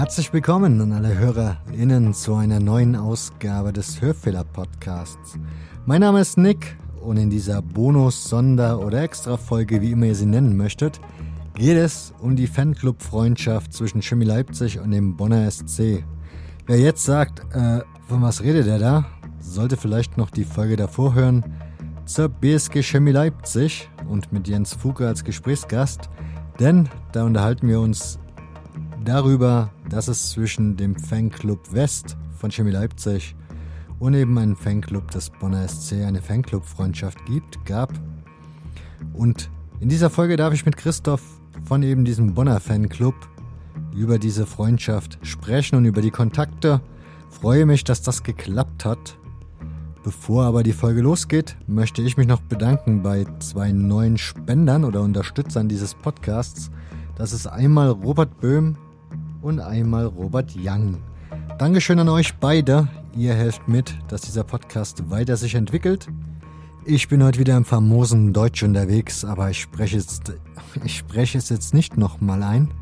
Herzlich willkommen an alle HörerInnen zu einer neuen Ausgabe des Hörfehler-Podcasts. Mein Name ist Nick und in dieser Bonus-, Sonder- oder Extra-Folge, wie immer ihr sie nennen möchtet, geht es um die Fanclub-Freundschaft zwischen Chemie Leipzig und dem Bonner SC. Wer jetzt sagt, äh, von was redet er da, sollte vielleicht noch die Folge davor hören zur BSG Chemie Leipzig und mit Jens Fuke als Gesprächsgast, denn da unterhalten wir uns darüber, dass es zwischen dem Fanclub West von Chemie Leipzig und eben einem Fanclub des Bonner SC eine Fanclub-Freundschaft gibt, gab. Und in dieser Folge darf ich mit Christoph von eben diesem Bonner Fanclub über diese Freundschaft sprechen und über die Kontakte. Freue mich, dass das geklappt hat. Bevor aber die Folge losgeht, möchte ich mich noch bedanken bei zwei neuen Spendern oder Unterstützern dieses Podcasts. Das ist einmal Robert Böhm und einmal Robert Young. Dankeschön an euch beide. Ihr helft mit, dass dieser Podcast weiter sich entwickelt. Ich bin heute wieder im famosen Deutsch unterwegs, aber ich spreche, jetzt, ich spreche es jetzt nicht nochmal ein.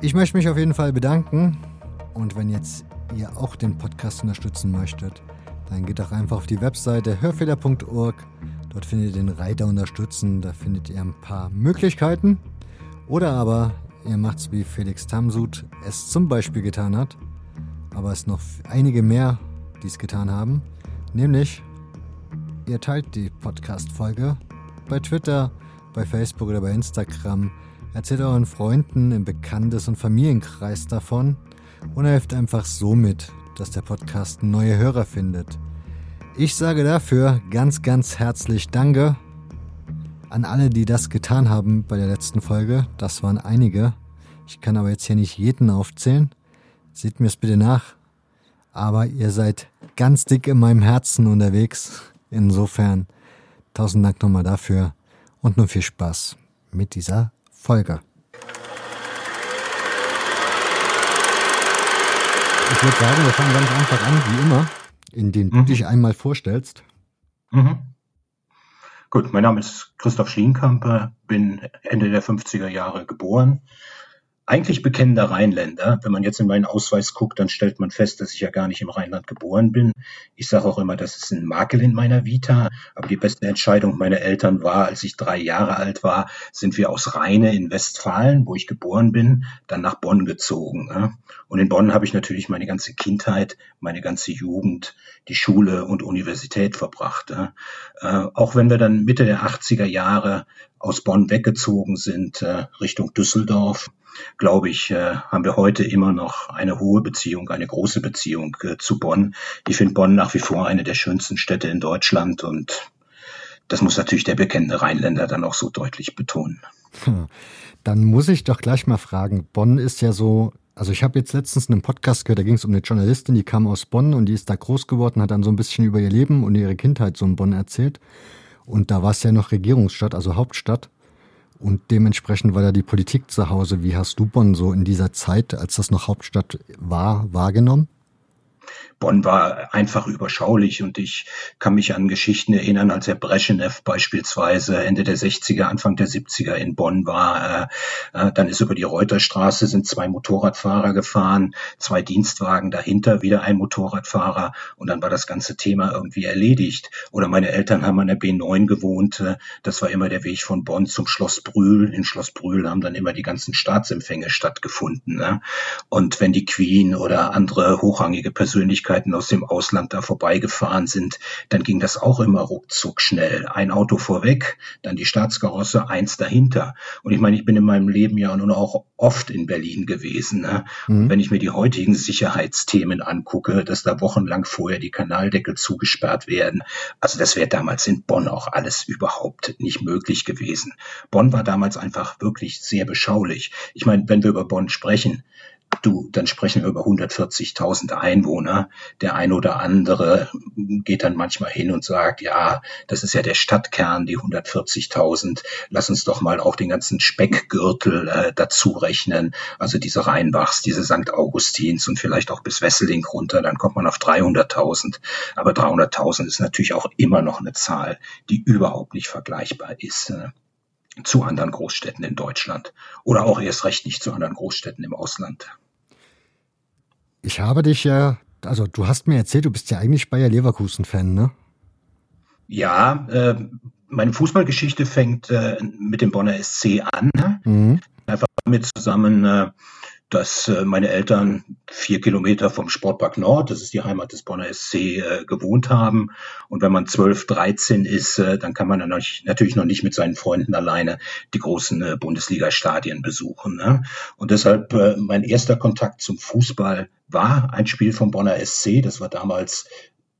Ich möchte mich auf jeden Fall bedanken. Und wenn jetzt ihr auch den Podcast unterstützen möchtet, dann geht doch einfach auf die Webseite hörfehler.org. Dort findet ihr den Reiter Unterstützen. Da findet ihr ein paar Möglichkeiten. Oder aber ihr macht's wie Felix Tamsud es zum Beispiel getan hat. Aber es noch einige mehr, die es getan haben. Nämlich, ihr teilt die Podcast-Folge bei Twitter, bei Facebook oder bei Instagram. Erzählt euren Freunden im Bekanntes- und Familienkreis davon und helft einfach so mit, dass der Podcast neue Hörer findet. Ich sage dafür ganz, ganz herzlich Danke an alle, die das getan haben bei der letzten Folge. Das waren einige. Ich kann aber jetzt hier nicht jeden aufzählen. Seht mir es bitte nach. Aber ihr seid ganz dick in meinem Herzen unterwegs. Insofern tausend Dank nochmal dafür und nun viel Spaß mit dieser Folge. Ich würde sagen, wir fangen ganz einfach an, wie immer, indem du Mhm. dich einmal vorstellst. Mhm. Gut, mein Name ist Christoph Schlienkamper, bin Ende der 50er Jahre geboren. Eigentlich bekennender Rheinländer. Wenn man jetzt in meinen Ausweis guckt, dann stellt man fest, dass ich ja gar nicht im Rheinland geboren bin. Ich sage auch immer, das ist ein Makel in meiner Vita. Aber die beste Entscheidung meiner Eltern war, als ich drei Jahre alt war, sind wir aus Rheine in Westfalen, wo ich geboren bin, dann nach Bonn gezogen. ja. Und in Bonn habe ich natürlich meine ganze Kindheit, meine ganze Jugend, die Schule und Universität verbracht. ja. Äh, auch wenn wir dann Mitte der 80er Jahre aus Bonn weggezogen sind, äh, Richtung Düsseldorf, glaube ich, äh, haben wir heute immer noch eine hohe Beziehung, eine große Beziehung äh, zu Bonn. Ich finde Bonn nach wie vor eine der schönsten Städte in Deutschland und das muss natürlich der bekennende Rheinländer dann auch so deutlich betonen. Dann muss ich doch gleich mal fragen. Bonn ist ja so, also ich habe jetzt letztens einen Podcast gehört, da ging es um eine Journalistin, die kam aus Bonn und die ist da groß geworden, hat dann so ein bisschen über ihr Leben und ihre Kindheit so in Bonn erzählt. Und da war es ja noch Regierungsstadt, also Hauptstadt. Und dementsprechend war da die Politik zu Hause. Wie hast du Bonn so in dieser Zeit, als das noch Hauptstadt war, wahrgenommen? Bonn war einfach überschaulich und ich kann mich an Geschichten erinnern, als Herr Brezhnev beispielsweise Ende der 60er, Anfang der 70er in Bonn war. Äh, äh, dann ist über die Reuterstraße sind zwei Motorradfahrer gefahren, zwei Dienstwagen dahinter, wieder ein Motorradfahrer und dann war das ganze Thema irgendwie erledigt. Oder meine Eltern haben an der B9 gewohnt. Äh, das war immer der Weg von Bonn zum Schloss Brühl. In Schloss Brühl haben dann immer die ganzen Staatsempfänge stattgefunden. Ne? Und wenn die Queen oder andere hochrangige Persönlichkeiten aus dem Ausland da vorbeigefahren sind, dann ging das auch immer ruckzuck schnell. Ein Auto vorweg, dann die Staatskarosse, eins dahinter. Und ich meine, ich bin in meinem Leben ja nun auch oft in Berlin gewesen. Ne? Mhm. Wenn ich mir die heutigen Sicherheitsthemen angucke, dass da wochenlang vorher die Kanaldeckel zugesperrt werden, also das wäre damals in Bonn auch alles überhaupt nicht möglich gewesen. Bonn war damals einfach wirklich sehr beschaulich. Ich meine, wenn wir über Bonn sprechen, Du, dann sprechen wir über 140.000 Einwohner. Der ein oder andere geht dann manchmal hin und sagt, ja, das ist ja der Stadtkern, die 140.000. Lass uns doch mal auch den ganzen Speckgürtel äh, dazu rechnen. Also diese Rheinbachs, diese St. Augustins und vielleicht auch bis Wesseling runter. Dann kommt man auf 300.000. Aber 300.000 ist natürlich auch immer noch eine Zahl, die überhaupt nicht vergleichbar ist. Äh zu anderen Großstädten in Deutschland oder auch erst recht nicht zu anderen Großstädten im Ausland. Ich habe dich ja, also du hast mir erzählt, du bist ja eigentlich Bayer Leverkusen-Fan, ne? Ja, äh, meine Fußballgeschichte fängt äh, mit dem Bonner SC an. Mhm. Einfach mit zusammen äh, dass äh, meine Eltern vier Kilometer vom Sportpark Nord, das ist die Heimat des Bonner SC, äh, gewohnt haben. Und wenn man 12, 13 ist, äh, dann kann man natürlich noch nicht mit seinen Freunden alleine die großen Bundesliga-Stadien besuchen. Ne? Und deshalb mein erster Kontakt zum Fußball war ein Spiel vom Bonner SC. Das war damals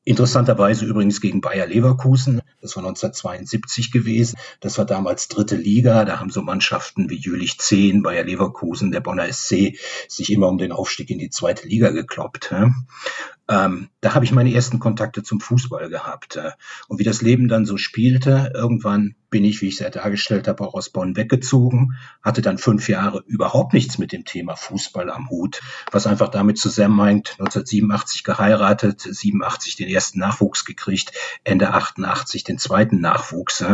Interessanterweise übrigens gegen Bayer Leverkusen. Das war 1972 gewesen. Das war damals dritte Liga. Da haben so Mannschaften wie Jülich 10, Bayer Leverkusen, der Bonner SC sich immer um den Aufstieg in die zweite Liga gekloppt. Ähm, da habe ich meine ersten Kontakte zum Fußball gehabt. Äh, und wie das Leben dann so spielte, irgendwann bin ich, wie ich es ja dargestellt habe, auch aus Bonn weggezogen, hatte dann fünf Jahre überhaupt nichts mit dem Thema Fußball am Hut, was einfach damit zusammenhängt, 1987 geheiratet, 87 den ersten Nachwuchs gekriegt, Ende 88 den zweiten Nachwuchs.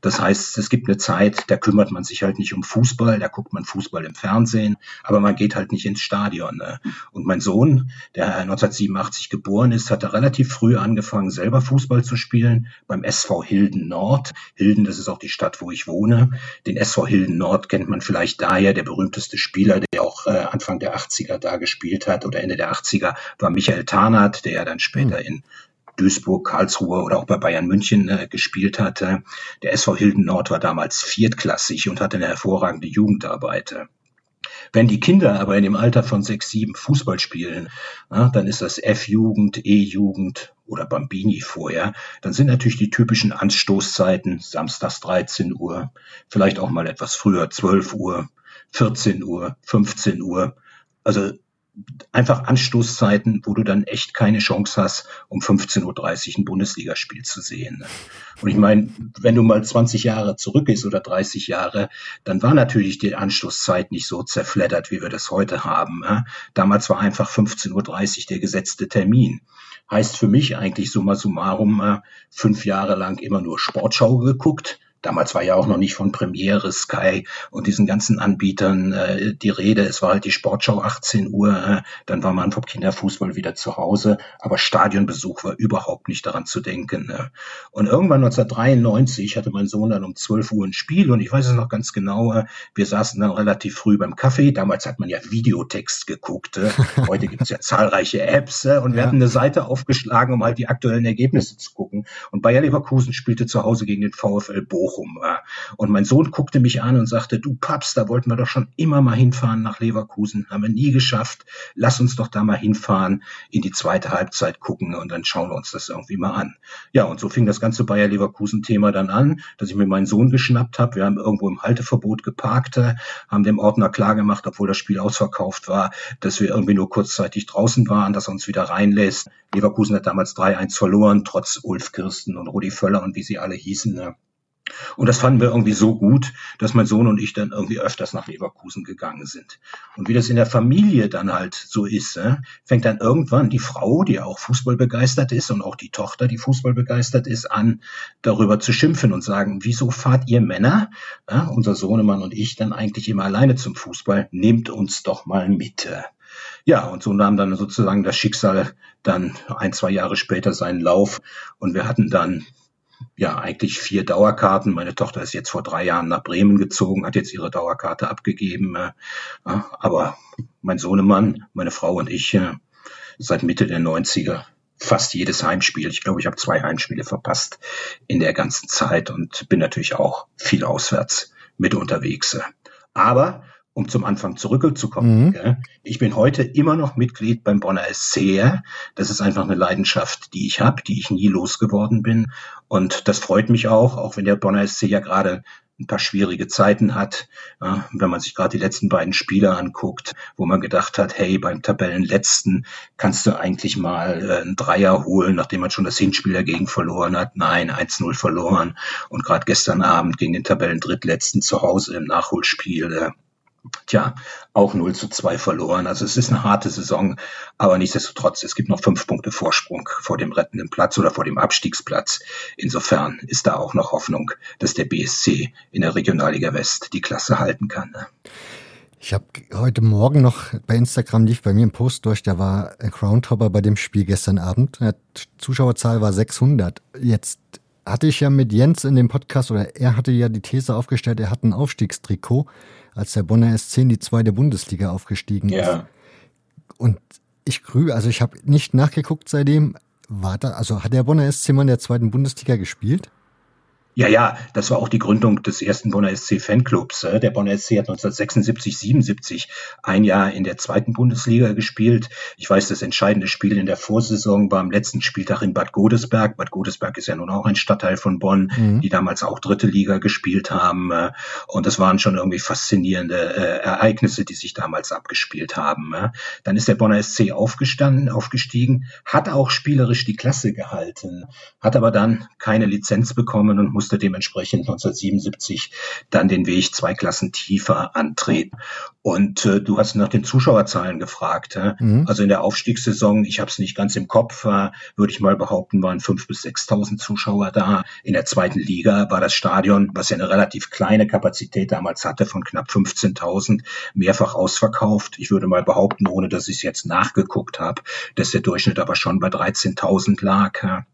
Das heißt, es gibt eine Zeit, da kümmert man sich halt nicht um Fußball, da guckt man Fußball im Fernsehen, aber man geht halt nicht ins Stadion. Ne? Und mein Sohn, der 1987 geboren ist, hatte relativ früh angefangen, selber Fußball zu spielen beim SV Hilden Nord. Hilden, das ist auch die Stadt, wo ich wohne. Den SV Hilden Nord kennt man vielleicht daher. Der berühmteste Spieler, der auch äh, Anfang der 80er da gespielt hat oder Ende der 80er, war Michael Tarnath, der ja dann später hm. in Duisburg, Karlsruhe oder auch bei Bayern München äh, gespielt hatte. Der SV Hilden Nord war damals viertklassig und hatte eine hervorragende Jugendarbeit. Wenn die Kinder aber in dem Alter von sechs, sieben Fußball spielen, ja, dann ist das F-Jugend, E-Jugend oder Bambini vorher, dann sind natürlich die typischen Anstoßzeiten samstags 13 Uhr, vielleicht auch mal etwas früher 12 Uhr, 14 Uhr, 15 Uhr. Also einfach Anstoßzeiten, wo du dann echt keine Chance hast, um 15.30 Uhr ein Bundesligaspiel zu sehen. Und ich meine, wenn du mal 20 Jahre zurück ist oder 30 Jahre, dann war natürlich die Anstoßzeit nicht so zerfleddert, wie wir das heute haben. Damals war einfach 15.30 Uhr der gesetzte Termin. Heißt für mich eigentlich summa summarum fünf Jahre lang immer nur Sportschau geguckt, Damals war ja auch noch nicht von Premiere, Sky und diesen ganzen Anbietern äh, die Rede. Es war halt die Sportschau 18 Uhr, äh, dann war man vom Kinderfußball wieder zu Hause, aber Stadionbesuch war überhaupt nicht daran zu denken. Äh. Und irgendwann 1993 hatte mein Sohn dann um 12 Uhr ein Spiel und ich weiß es noch ganz genau, äh, wir saßen dann relativ früh beim Kaffee. Damals hat man ja Videotext geguckt. Äh. Heute gibt es ja zahlreiche Apps äh, und wir ja. hatten eine Seite aufgeschlagen, um halt die aktuellen Ergebnisse zu gucken. Und Bayer Leverkusen spielte zu Hause gegen den VfL Bochum. Bochum war. Und mein Sohn guckte mich an und sagte, du Paps, da wollten wir doch schon immer mal hinfahren nach Leverkusen. Haben wir nie geschafft. Lass uns doch da mal hinfahren, in die zweite Halbzeit gucken und dann schauen wir uns das irgendwie mal an. Ja, und so fing das ganze Bayer Leverkusen-Thema dann an, dass ich mir meinen Sohn geschnappt habe. Wir haben irgendwo im Halteverbot geparkt, haben dem Ordner klargemacht, obwohl das Spiel ausverkauft war, dass wir irgendwie nur kurzzeitig draußen waren, dass er uns wieder reinlässt. Leverkusen hat damals 3-1 verloren, trotz Ulf Kirsten und Rudi Völler und wie sie alle hießen. Ne? Und das fanden wir irgendwie so gut, dass mein Sohn und ich dann irgendwie öfters nach Leverkusen gegangen sind. Und wie das in der Familie dann halt so ist, äh, fängt dann irgendwann die Frau, die auch Fußball begeistert ist und auch die Tochter, die Fußball begeistert ist, an, darüber zu schimpfen und sagen, wieso fahrt ihr Männer, äh, unser Sohnemann und ich, dann eigentlich immer alleine zum Fußball? Nehmt uns doch mal mit. Ja, und so nahm dann sozusagen das Schicksal dann ein, zwei Jahre später seinen Lauf und wir hatten dann ja eigentlich vier Dauerkarten. Meine Tochter ist jetzt vor drei Jahren nach Bremen gezogen, hat jetzt ihre Dauerkarte abgegeben. Äh, aber mein Sohnemann, meine Frau und ich äh, seit Mitte der 90er fast jedes Heimspiel. Ich glaube, ich habe zwei Heimspiele verpasst in der ganzen Zeit und bin natürlich auch viel auswärts mit unterwegs. Aber um zum Anfang zurückzukommen. Mhm. Ich bin heute immer noch Mitglied beim Bonner SC. Das ist einfach eine Leidenschaft, die ich habe, die ich nie losgeworden bin. Und das freut mich auch, auch wenn der Bonner SC ja gerade ein paar schwierige Zeiten hat. wenn man sich gerade die letzten beiden Spiele anguckt, wo man gedacht hat, hey, beim Tabellenletzten kannst du eigentlich mal äh, einen Dreier holen, nachdem man schon das Hinspiel dagegen verloren hat. Nein, 1-0 verloren. Und gerade gestern Abend gegen den Tabellendrittletzten zu Hause im Nachholspiel äh, Tja, auch 0 zu 2 verloren. Also es ist eine harte Saison, aber nichtsdestotrotz, es gibt noch fünf Punkte Vorsprung vor dem rettenden Platz oder vor dem Abstiegsplatz. Insofern ist da auch noch Hoffnung, dass der BSC in der Regionalliga West die Klasse halten kann. Ne? Ich habe heute Morgen noch bei Instagram lief bei mir ein Post durch, da war ein Groundhopper bei dem Spiel gestern Abend. Die Zuschauerzahl war 600. Jetzt hatte ich ja mit Jens in dem Podcast, oder er hatte ja die These aufgestellt, er hat ein Aufstiegstrikot, als der Bonner SC in die zweite Bundesliga aufgestiegen ja. ist. Und ich grühe, also ich habe nicht nachgeguckt seitdem, war da, also hat der Bonner SC mal in der zweiten Bundesliga gespielt? Ja, ja, das war auch die Gründung des ersten Bonner SC Fanclubs. Der Bonner SC hat 1976, 77 ein Jahr in der zweiten Bundesliga gespielt. Ich weiß, das entscheidende Spiel in der Vorsaison war am letzten Spieltag in Bad Godesberg. Bad Godesberg ist ja nun auch ein Stadtteil von Bonn, mhm. die damals auch dritte Liga gespielt haben. Und das waren schon irgendwie faszinierende äh, Ereignisse, die sich damals abgespielt haben. Dann ist der Bonner SC aufgestanden, aufgestiegen, hat auch spielerisch die Klasse gehalten, hat aber dann keine Lizenz bekommen und musste dementsprechend 1977 dann den Weg zwei Klassen tiefer antreten. Und äh, du hast nach den Zuschauerzahlen gefragt. Äh? Mhm. Also in der Aufstiegssaison, ich habe es nicht ganz im Kopf, äh, würde ich mal behaupten, waren fünf bis sechstausend Zuschauer da. In der zweiten Liga war das Stadion, was ja eine relativ kleine Kapazität damals hatte, von knapp 15.000, mehrfach ausverkauft. Ich würde mal behaupten, ohne dass ich es jetzt nachgeguckt habe, dass der Durchschnitt aber schon bei 13.000 lag. Ja?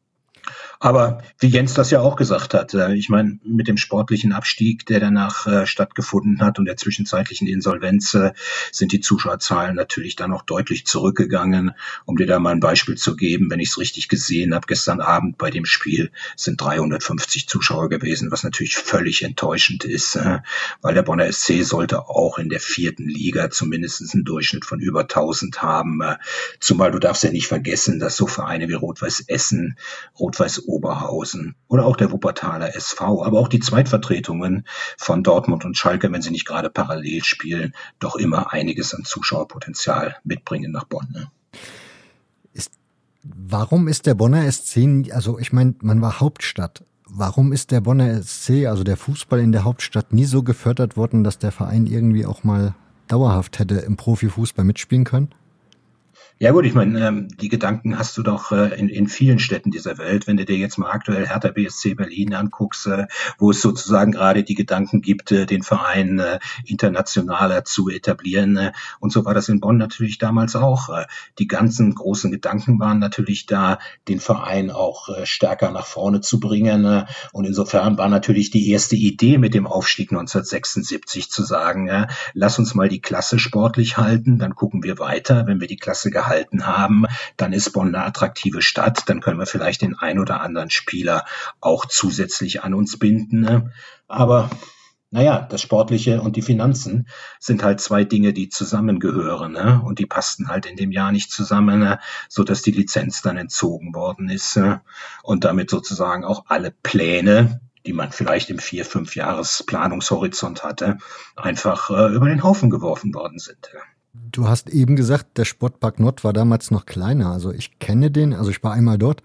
Aber wie Jens das ja auch gesagt hat, äh, ich meine, mit dem sportlichen Abstieg, der danach äh, stattgefunden hat und der zwischenzeitlichen Insolvenz, äh, sind die Zuschauerzahlen natürlich dann noch deutlich zurückgegangen. Um dir da mal ein Beispiel zu geben, wenn ich es richtig gesehen habe, gestern Abend bei dem Spiel sind 350 Zuschauer gewesen, was natürlich völlig enttäuschend ist, weil der Bonner SC sollte auch in der vierten Liga zumindest einen Durchschnitt von über 1000 haben. Zumal du darfst ja nicht vergessen, dass so Vereine wie Rot-Weiß Essen, Rot-Weiß Oberhausen oder auch der Wuppertaler SV, aber auch die Zweitvertretungen von Dortmund und Schalke, wenn sie nicht gerade parallel spielen, doch immer einiges an Zuschauerpotenzial mitbringen nach Bonn. Ne? Ist, warum ist der Bonner SC, also ich meine, man war Hauptstadt. Warum ist der Bonner SC, also der Fußball in der Hauptstadt, nie so gefördert worden, dass der Verein irgendwie auch mal dauerhaft hätte im Profifußball mitspielen können? Ja gut, ich meine, ähm, die Gedanken hast du doch äh, in, in vielen Städten dieser Welt. Wenn du dir jetzt mal aktuell Hertha BSC Berlin anguckst, äh, wo es sozusagen gerade die Gedanken gibt, äh, den Verein äh, internationaler zu etablieren. Äh, und so war das in Bonn natürlich damals auch. Äh, die ganzen großen Gedanken waren natürlich da, den Verein auch äh, stärker nach vorne zu bringen. Äh, und insofern war natürlich die erste Idee mit dem Aufstieg 1976 zu sagen, äh, lass uns mal die Klasse sportlich halten, dann gucken wir weiter. Wenn wir die Klasse gehalten gehalten haben, dann ist Bonn eine attraktive Stadt, dann können wir vielleicht den ein oder anderen Spieler auch zusätzlich an uns binden. Ne? Aber naja, das Sportliche und die Finanzen sind halt zwei Dinge, die zusammengehören, ne? Und die passten halt in dem Jahr nicht zusammen, ne? so dass die Lizenz dann entzogen worden ist ne? und damit sozusagen auch alle Pläne, die man vielleicht im vier, fünf Jahres Planungshorizont hatte, einfach äh, über den Haufen geworfen worden sind. Du hast eben gesagt, der Sportpark Nord war damals noch kleiner. Also ich kenne den, also ich war einmal dort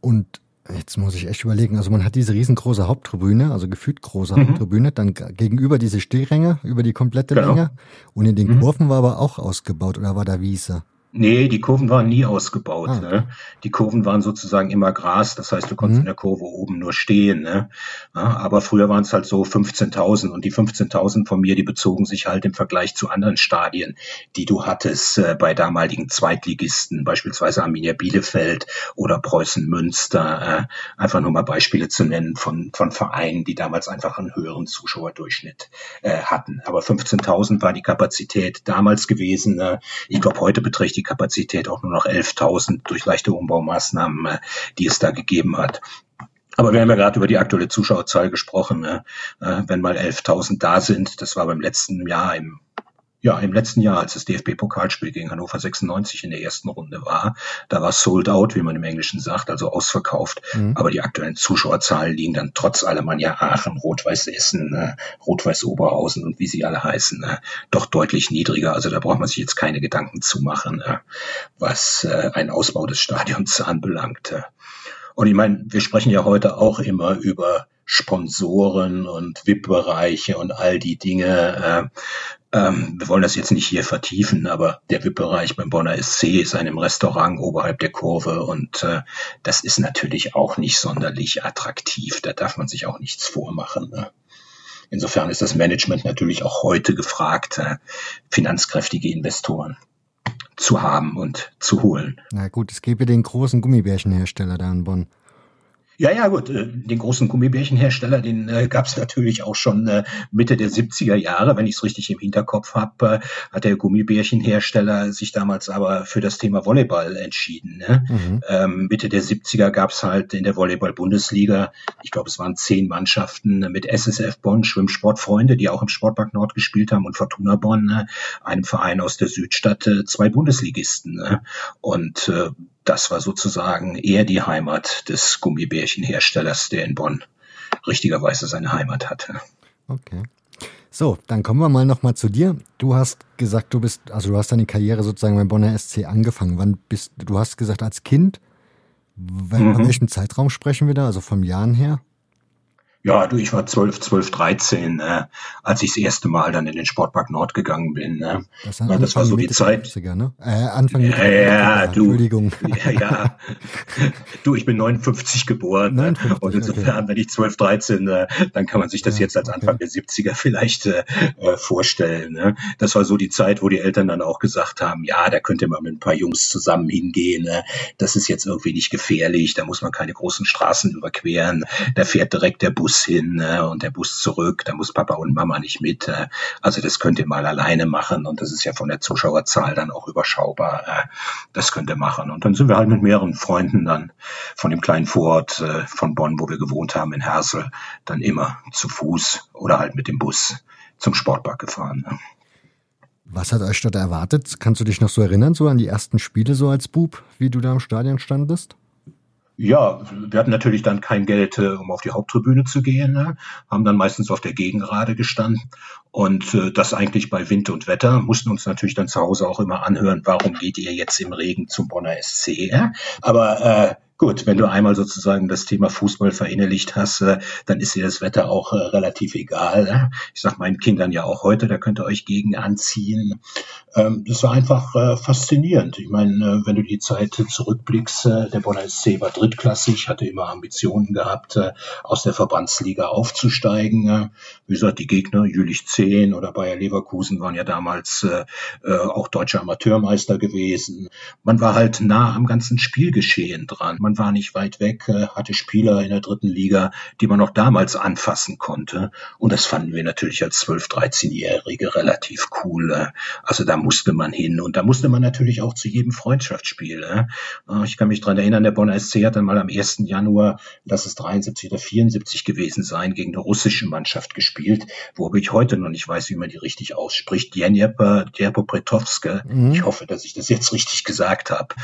und jetzt muss ich echt überlegen, also man hat diese riesengroße Haupttribüne, also gefühlt große mhm. Haupttribüne, dann gegenüber diese Stehränge über die komplette genau. Länge und in den mhm. Kurven war aber auch ausgebaut oder war da Wiese? Nee, die Kurven waren nie ausgebaut. Ah, ne? Die Kurven waren sozusagen immer Gras, das heißt, du konntest mhm. in der Kurve oben nur stehen. Ne? Ja, aber früher waren es halt so 15.000 und die 15.000 von mir, die bezogen sich halt im Vergleich zu anderen Stadien, die du hattest äh, bei damaligen Zweitligisten, beispielsweise Arminia Bielefeld oder Preußen Münster. Äh, einfach nur mal Beispiele zu nennen von, von Vereinen, die damals einfach einen höheren Zuschauerdurchschnitt äh, hatten. Aber 15.000 war die Kapazität damals gewesen. Äh, ich glaube, heute beträgt die die Kapazität auch nur noch 11.000 durch leichte Umbaumaßnahmen, äh, die es da gegeben hat. Aber wir haben ja gerade über die aktuelle Zuschauerzahl gesprochen. Ne? Äh, wenn mal 11.000 da sind, das war beim letzten Jahr im ja, im letzten Jahr, als das DFB-Pokalspiel gegen Hannover 96 in der ersten Runde war, da war sold out, wie man im Englischen sagt, also ausverkauft. Mhm. Aber die aktuellen Zuschauerzahlen liegen dann trotz Alemannia Aachen, Rot-Weiß Essen, äh, Rot-Weiß Oberhausen und wie sie alle heißen, äh, doch deutlich niedriger. Also da braucht man sich jetzt keine Gedanken zu machen, äh, was äh, ein Ausbau des Stadions anbelangt. Und ich meine, wir sprechen ja heute auch immer über Sponsoren und VIP-Bereiche und all die Dinge. Äh, ähm, wir wollen das jetzt nicht hier vertiefen, aber der VIP-Bereich beim Bonner SC ist einem Restaurant oberhalb der Kurve und äh, das ist natürlich auch nicht sonderlich attraktiv. Da darf man sich auch nichts vormachen. Ne? insofern ist das Management natürlich auch heute gefragt, äh, finanzkräftige Investoren zu haben und zu holen. Na gut, es gäbe den großen Gummibärchenhersteller da in Bonn. Ja, ja, gut. Äh, den großen Gummibärchenhersteller, den äh, gab es natürlich auch schon äh, Mitte der 70er Jahre, wenn ich es richtig im Hinterkopf habe, äh, hat der Gummibärchenhersteller sich damals aber für das Thema Volleyball entschieden. Ne? Mhm. Ähm, Mitte der 70er gab es halt in der Volleyball-Bundesliga, ich glaube, es waren zehn Mannschaften mit SSF Bonn, Schwimmsportfreunde, die auch im Sportpark Nord gespielt haben und Fortuna Bonn, ne? einem Verein aus der Südstadt, äh, zwei Bundesligisten. Ne? Und äh, das war sozusagen eher die Heimat des Gummibärchenherstellers, der in Bonn richtigerweise seine Heimat hatte. Okay. So, dann kommen wir mal nochmal zu dir. Du hast gesagt, du bist, also du hast deine Karriere sozusagen beim Bonner SC angefangen. Wann bist du hast gesagt, als Kind? Mhm. Von welchem Zeitraum sprechen wir da? Also vom Jahren her? Ja, du, ich war 12, 12, 13, äh, als ich das erste Mal dann in den Sportpark Nord gegangen bin. Ne? Das, ja, das war so die Zeit. 50er, ne? äh, Anfang ja, ja, du, Entschuldigung. Ja, ja. du, ich bin 59 geboren. 59, ne? Und insofern, okay. wenn ich 12, 13, äh, dann kann man sich das ja, jetzt als okay. Anfang der 70er vielleicht äh, äh, vorstellen. Ne? Das war so die Zeit, wo die Eltern dann auch gesagt haben, ja, da könnte man mit ein paar Jungs zusammen hingehen. Ne? Das ist jetzt irgendwie nicht gefährlich, da muss man keine großen Straßen überqueren. Da fährt direkt der Bus Bus hin äh, und der Bus zurück, da muss Papa und Mama nicht mit. Äh, also das könnt ihr mal alleine machen und das ist ja von der Zuschauerzahl dann auch überschaubar. Äh, das könnt ihr machen. Und dann sind wir halt mit mehreren Freunden dann von dem kleinen Vorort äh, von Bonn, wo wir gewohnt haben, in Hersel, dann immer zu Fuß oder halt mit dem Bus zum Sportpark gefahren. Ne? Was hat euch dort erwartet? Kannst du dich noch so erinnern, so an die ersten Spiele so als Bub, wie du da im Stadion standest? Ja, wir hatten natürlich dann kein Geld, äh, um auf die Haupttribüne zu gehen, ne? haben dann meistens auf der Gegengrade gestanden und äh, das eigentlich bei Wind und Wetter, mussten uns natürlich dann zu Hause auch immer anhören, warum geht ihr jetzt im Regen zum Bonner SC? Aber äh, Gut, wenn du einmal sozusagen das Thema Fußball verinnerlicht hast, äh, dann ist dir das Wetter auch äh, relativ egal. Ich sag meinen Kindern ja auch heute, da könnt ihr euch gegen anziehen. Ähm, das war einfach äh, faszinierend. Ich meine, wenn du die Zeit zurückblickst, der Bonner SC war drittklassig, hatte immer Ambitionen gehabt, aus der Verbandsliga aufzusteigen. Wie gesagt, die Gegner, Jülich 10 oder Bayer Leverkusen waren ja damals auch deutscher Amateurmeister gewesen. Man war halt nah am ganzen Spielgeschehen dran. Man man war nicht weit weg, äh, hatte Spieler in der dritten Liga, die man noch damals anfassen konnte. Und das fanden wir natürlich als 12-, 13-Jährige relativ cool. Äh. Also da musste man hin. Und da musste man natürlich auch zu jedem Freundschaftsspiel. Äh. Ich kann mich dran erinnern, der Bonner SC hat dann mal am 1. Januar, lass es 73 oder 74 gewesen sein, gegen eine russische Mannschaft gespielt, wo ich heute noch nicht weiß, wie man die richtig ausspricht. Djenepa Djerbopretowske. Mhm. Ich hoffe, dass ich das jetzt richtig gesagt habe.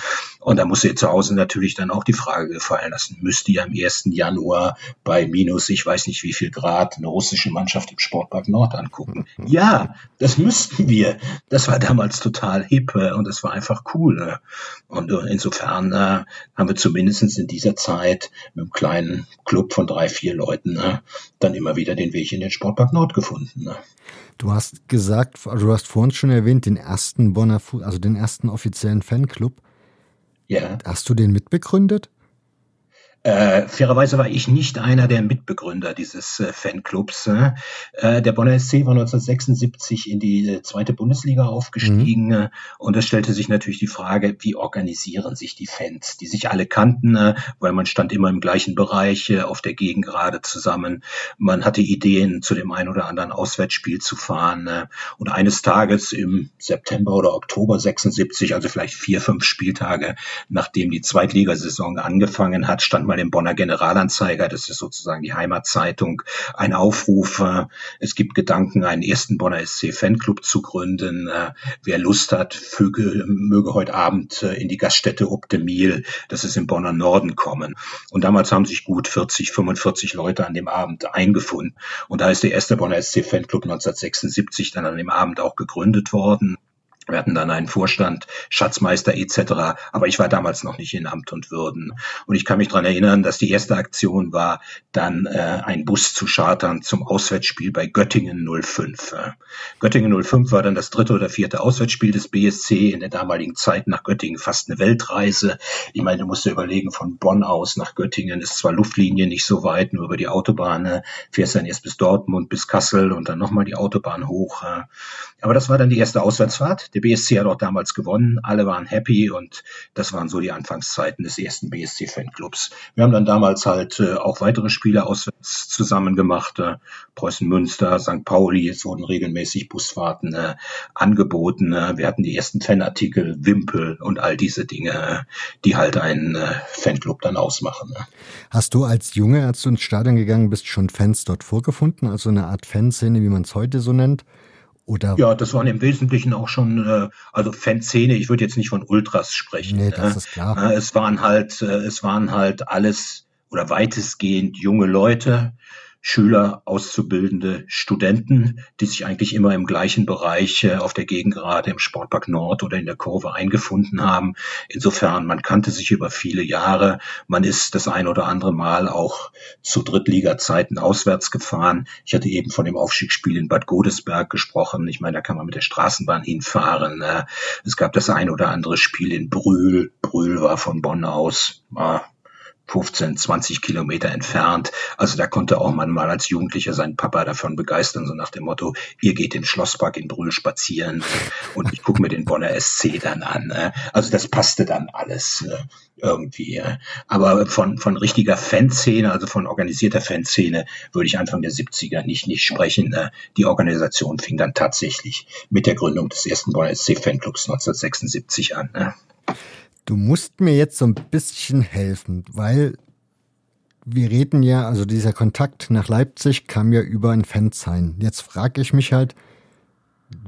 Und da musste zu Hause natürlich dann auch die Frage gefallen lassen, müsste ihr am 1. Januar bei minus, ich weiß nicht wie viel Grad, eine russische Mannschaft im Sportpark Nord angucken? Ja, das müssten wir. Das war damals total hip äh, und das war einfach cool. Äh. Und äh, insofern haben wir zumindest in dieser Zeit mit einem kleinen Club von drei, vier Leuten dann immer wieder den Weg in den Sportpark Nord gefunden. Äh. Du hast gesagt, du hast vorhin schon erwähnt, den ersten Bonner, also den ersten offiziellen Fanclub. Ja. Hast du den mitbegründet? Äh, fairerweise war ich nicht einer der Mitbegründer dieses äh, Fanclubs. Äh, der Bonner SC war 1976 in die äh, zweite Bundesliga aufgestiegen mhm. Äh, und es stellte sich natürlich die Frage, wie organisieren sich die Fans, die sich alle kannten, äh, weil man stand immer im gleichen Bereich auf der Gegengrade zusammen. Man hatte Ideen, zu dem einen oder anderen Auswärtsspiel zu fahren und eines Tages im September oder Oktober 76, also vielleicht vier, fünf Spieltage, nachdem die Zweitligasaison angefangen hat, stand mal im Bonner Generalanzeiger, das ist sozusagen die Heimatzeitung, ein Aufruf. Es gibt Gedanken, einen ersten Bonner SC Fanclub zu gründen. Äh, wer Lust hat, füge, möge heute Abend äh, in die Gaststätte Miel, das ist im Bonner Norden kommen. Und damals haben sich gut 40, 45 Leute an dem Abend eingefunden. Und da ist der erste Bonner SC Fanclub 1976 dann an dem Abend auch gegründet worden. Wir hatten dann einen Vorstand, Schatzmeister etc. Aber ich war damals noch nicht in Amt und Würden. Und ich kann mich dran erinnern, dass die erste Aktion war, dann äh, einen Bus zu chartern zum Auswärtsspiel bei Göttingen 05. Göttingen 05 war dann das dritte oder vierte Auswärtsspiel des BSC in der damaligen Zeit nach Göttingen fast eine Weltreise. Ich meine, du musst dir überlegen, von Bonn aus nach Göttingen ist zwar Luftlinie nicht so weit, nur über die Autobahn, äh, fährst dann erst bis Dortmund, bis Kassel und dann nochmal die Autobahn hoch. Äh. Aber das war dann die erste Auswärtsfahrt. Der BSC hat auch damals gewonnen. Alle waren happy und das waren so die Anfangszeiten des ersten BSC-Fanclubs. Wir haben dann damals halt äh, auch weitere Spiele auswärts zusammen gemacht. Äh, Preußen Münster, St. Pauli. Es wurden regelmäßig Busfahrten äh, angeboten. Äh, wir hatten die ersten Fanartikel, Wimpel und all diese Dinge, äh, die halt einen äh, Fanclub dann ausmachen. Ne? Hast du als Junge, als du ins Stadion gegangen bist, schon Fans dort vorgefunden? Also eine Art Fanszene, wie man es heute so nennt? Oder ja, das waren im Wesentlichen auch schon, äh, also Fanszene, ich würde jetzt nicht von Ultras sprechen. Nee, das äh, ist klar. Äh, es waren halt, äh, es waren halt alles oder weitestgehend junge Leute, Schüler, Auszubildende, Studenten, die sich eigentlich immer im gleichen Bereich äh, auf der Gegengrade im Sportpark Nord oder in der Kurve eingefunden haben. Insofern, man kannte sich über viele Jahre. Man ist das ein oder andere Mal auch zu Drittliga-Zeiten auswärts gefahren. Ich hatte eben von dem Aufstiegsspiel in Bad Godesberg gesprochen. Ich meine, da kann man mit der Straßenbahn hinfahren. Äh. Es gab das ein oder andere Spiel in Brühl. Brühl war von Bonn aus 15, 20 Kilometer entfernt. Also da konnte auch man mal als Jugendlicher seinen Papa davon begeistern, so nach dem Motto, ihr geht den Schlosspark in Brühl spazieren und ich gucke mir den Bonner SC dann an. Ne? Also das passte dann alles ne? irgendwie. Aber von, von richtiger Fanszene, also von organisierter Fanszene, würde ich Anfang der 70er nicht, nicht sprechen. Ne? Die Organisation fing dann tatsächlich mit der Gründung des ersten Bonner SC Fanclubs 1976 an. Du musst mir jetzt so ein bisschen helfen, weil wir reden ja, also dieser Kontakt nach Leipzig kam ja über ein Fansign. Jetzt frage ich mich halt,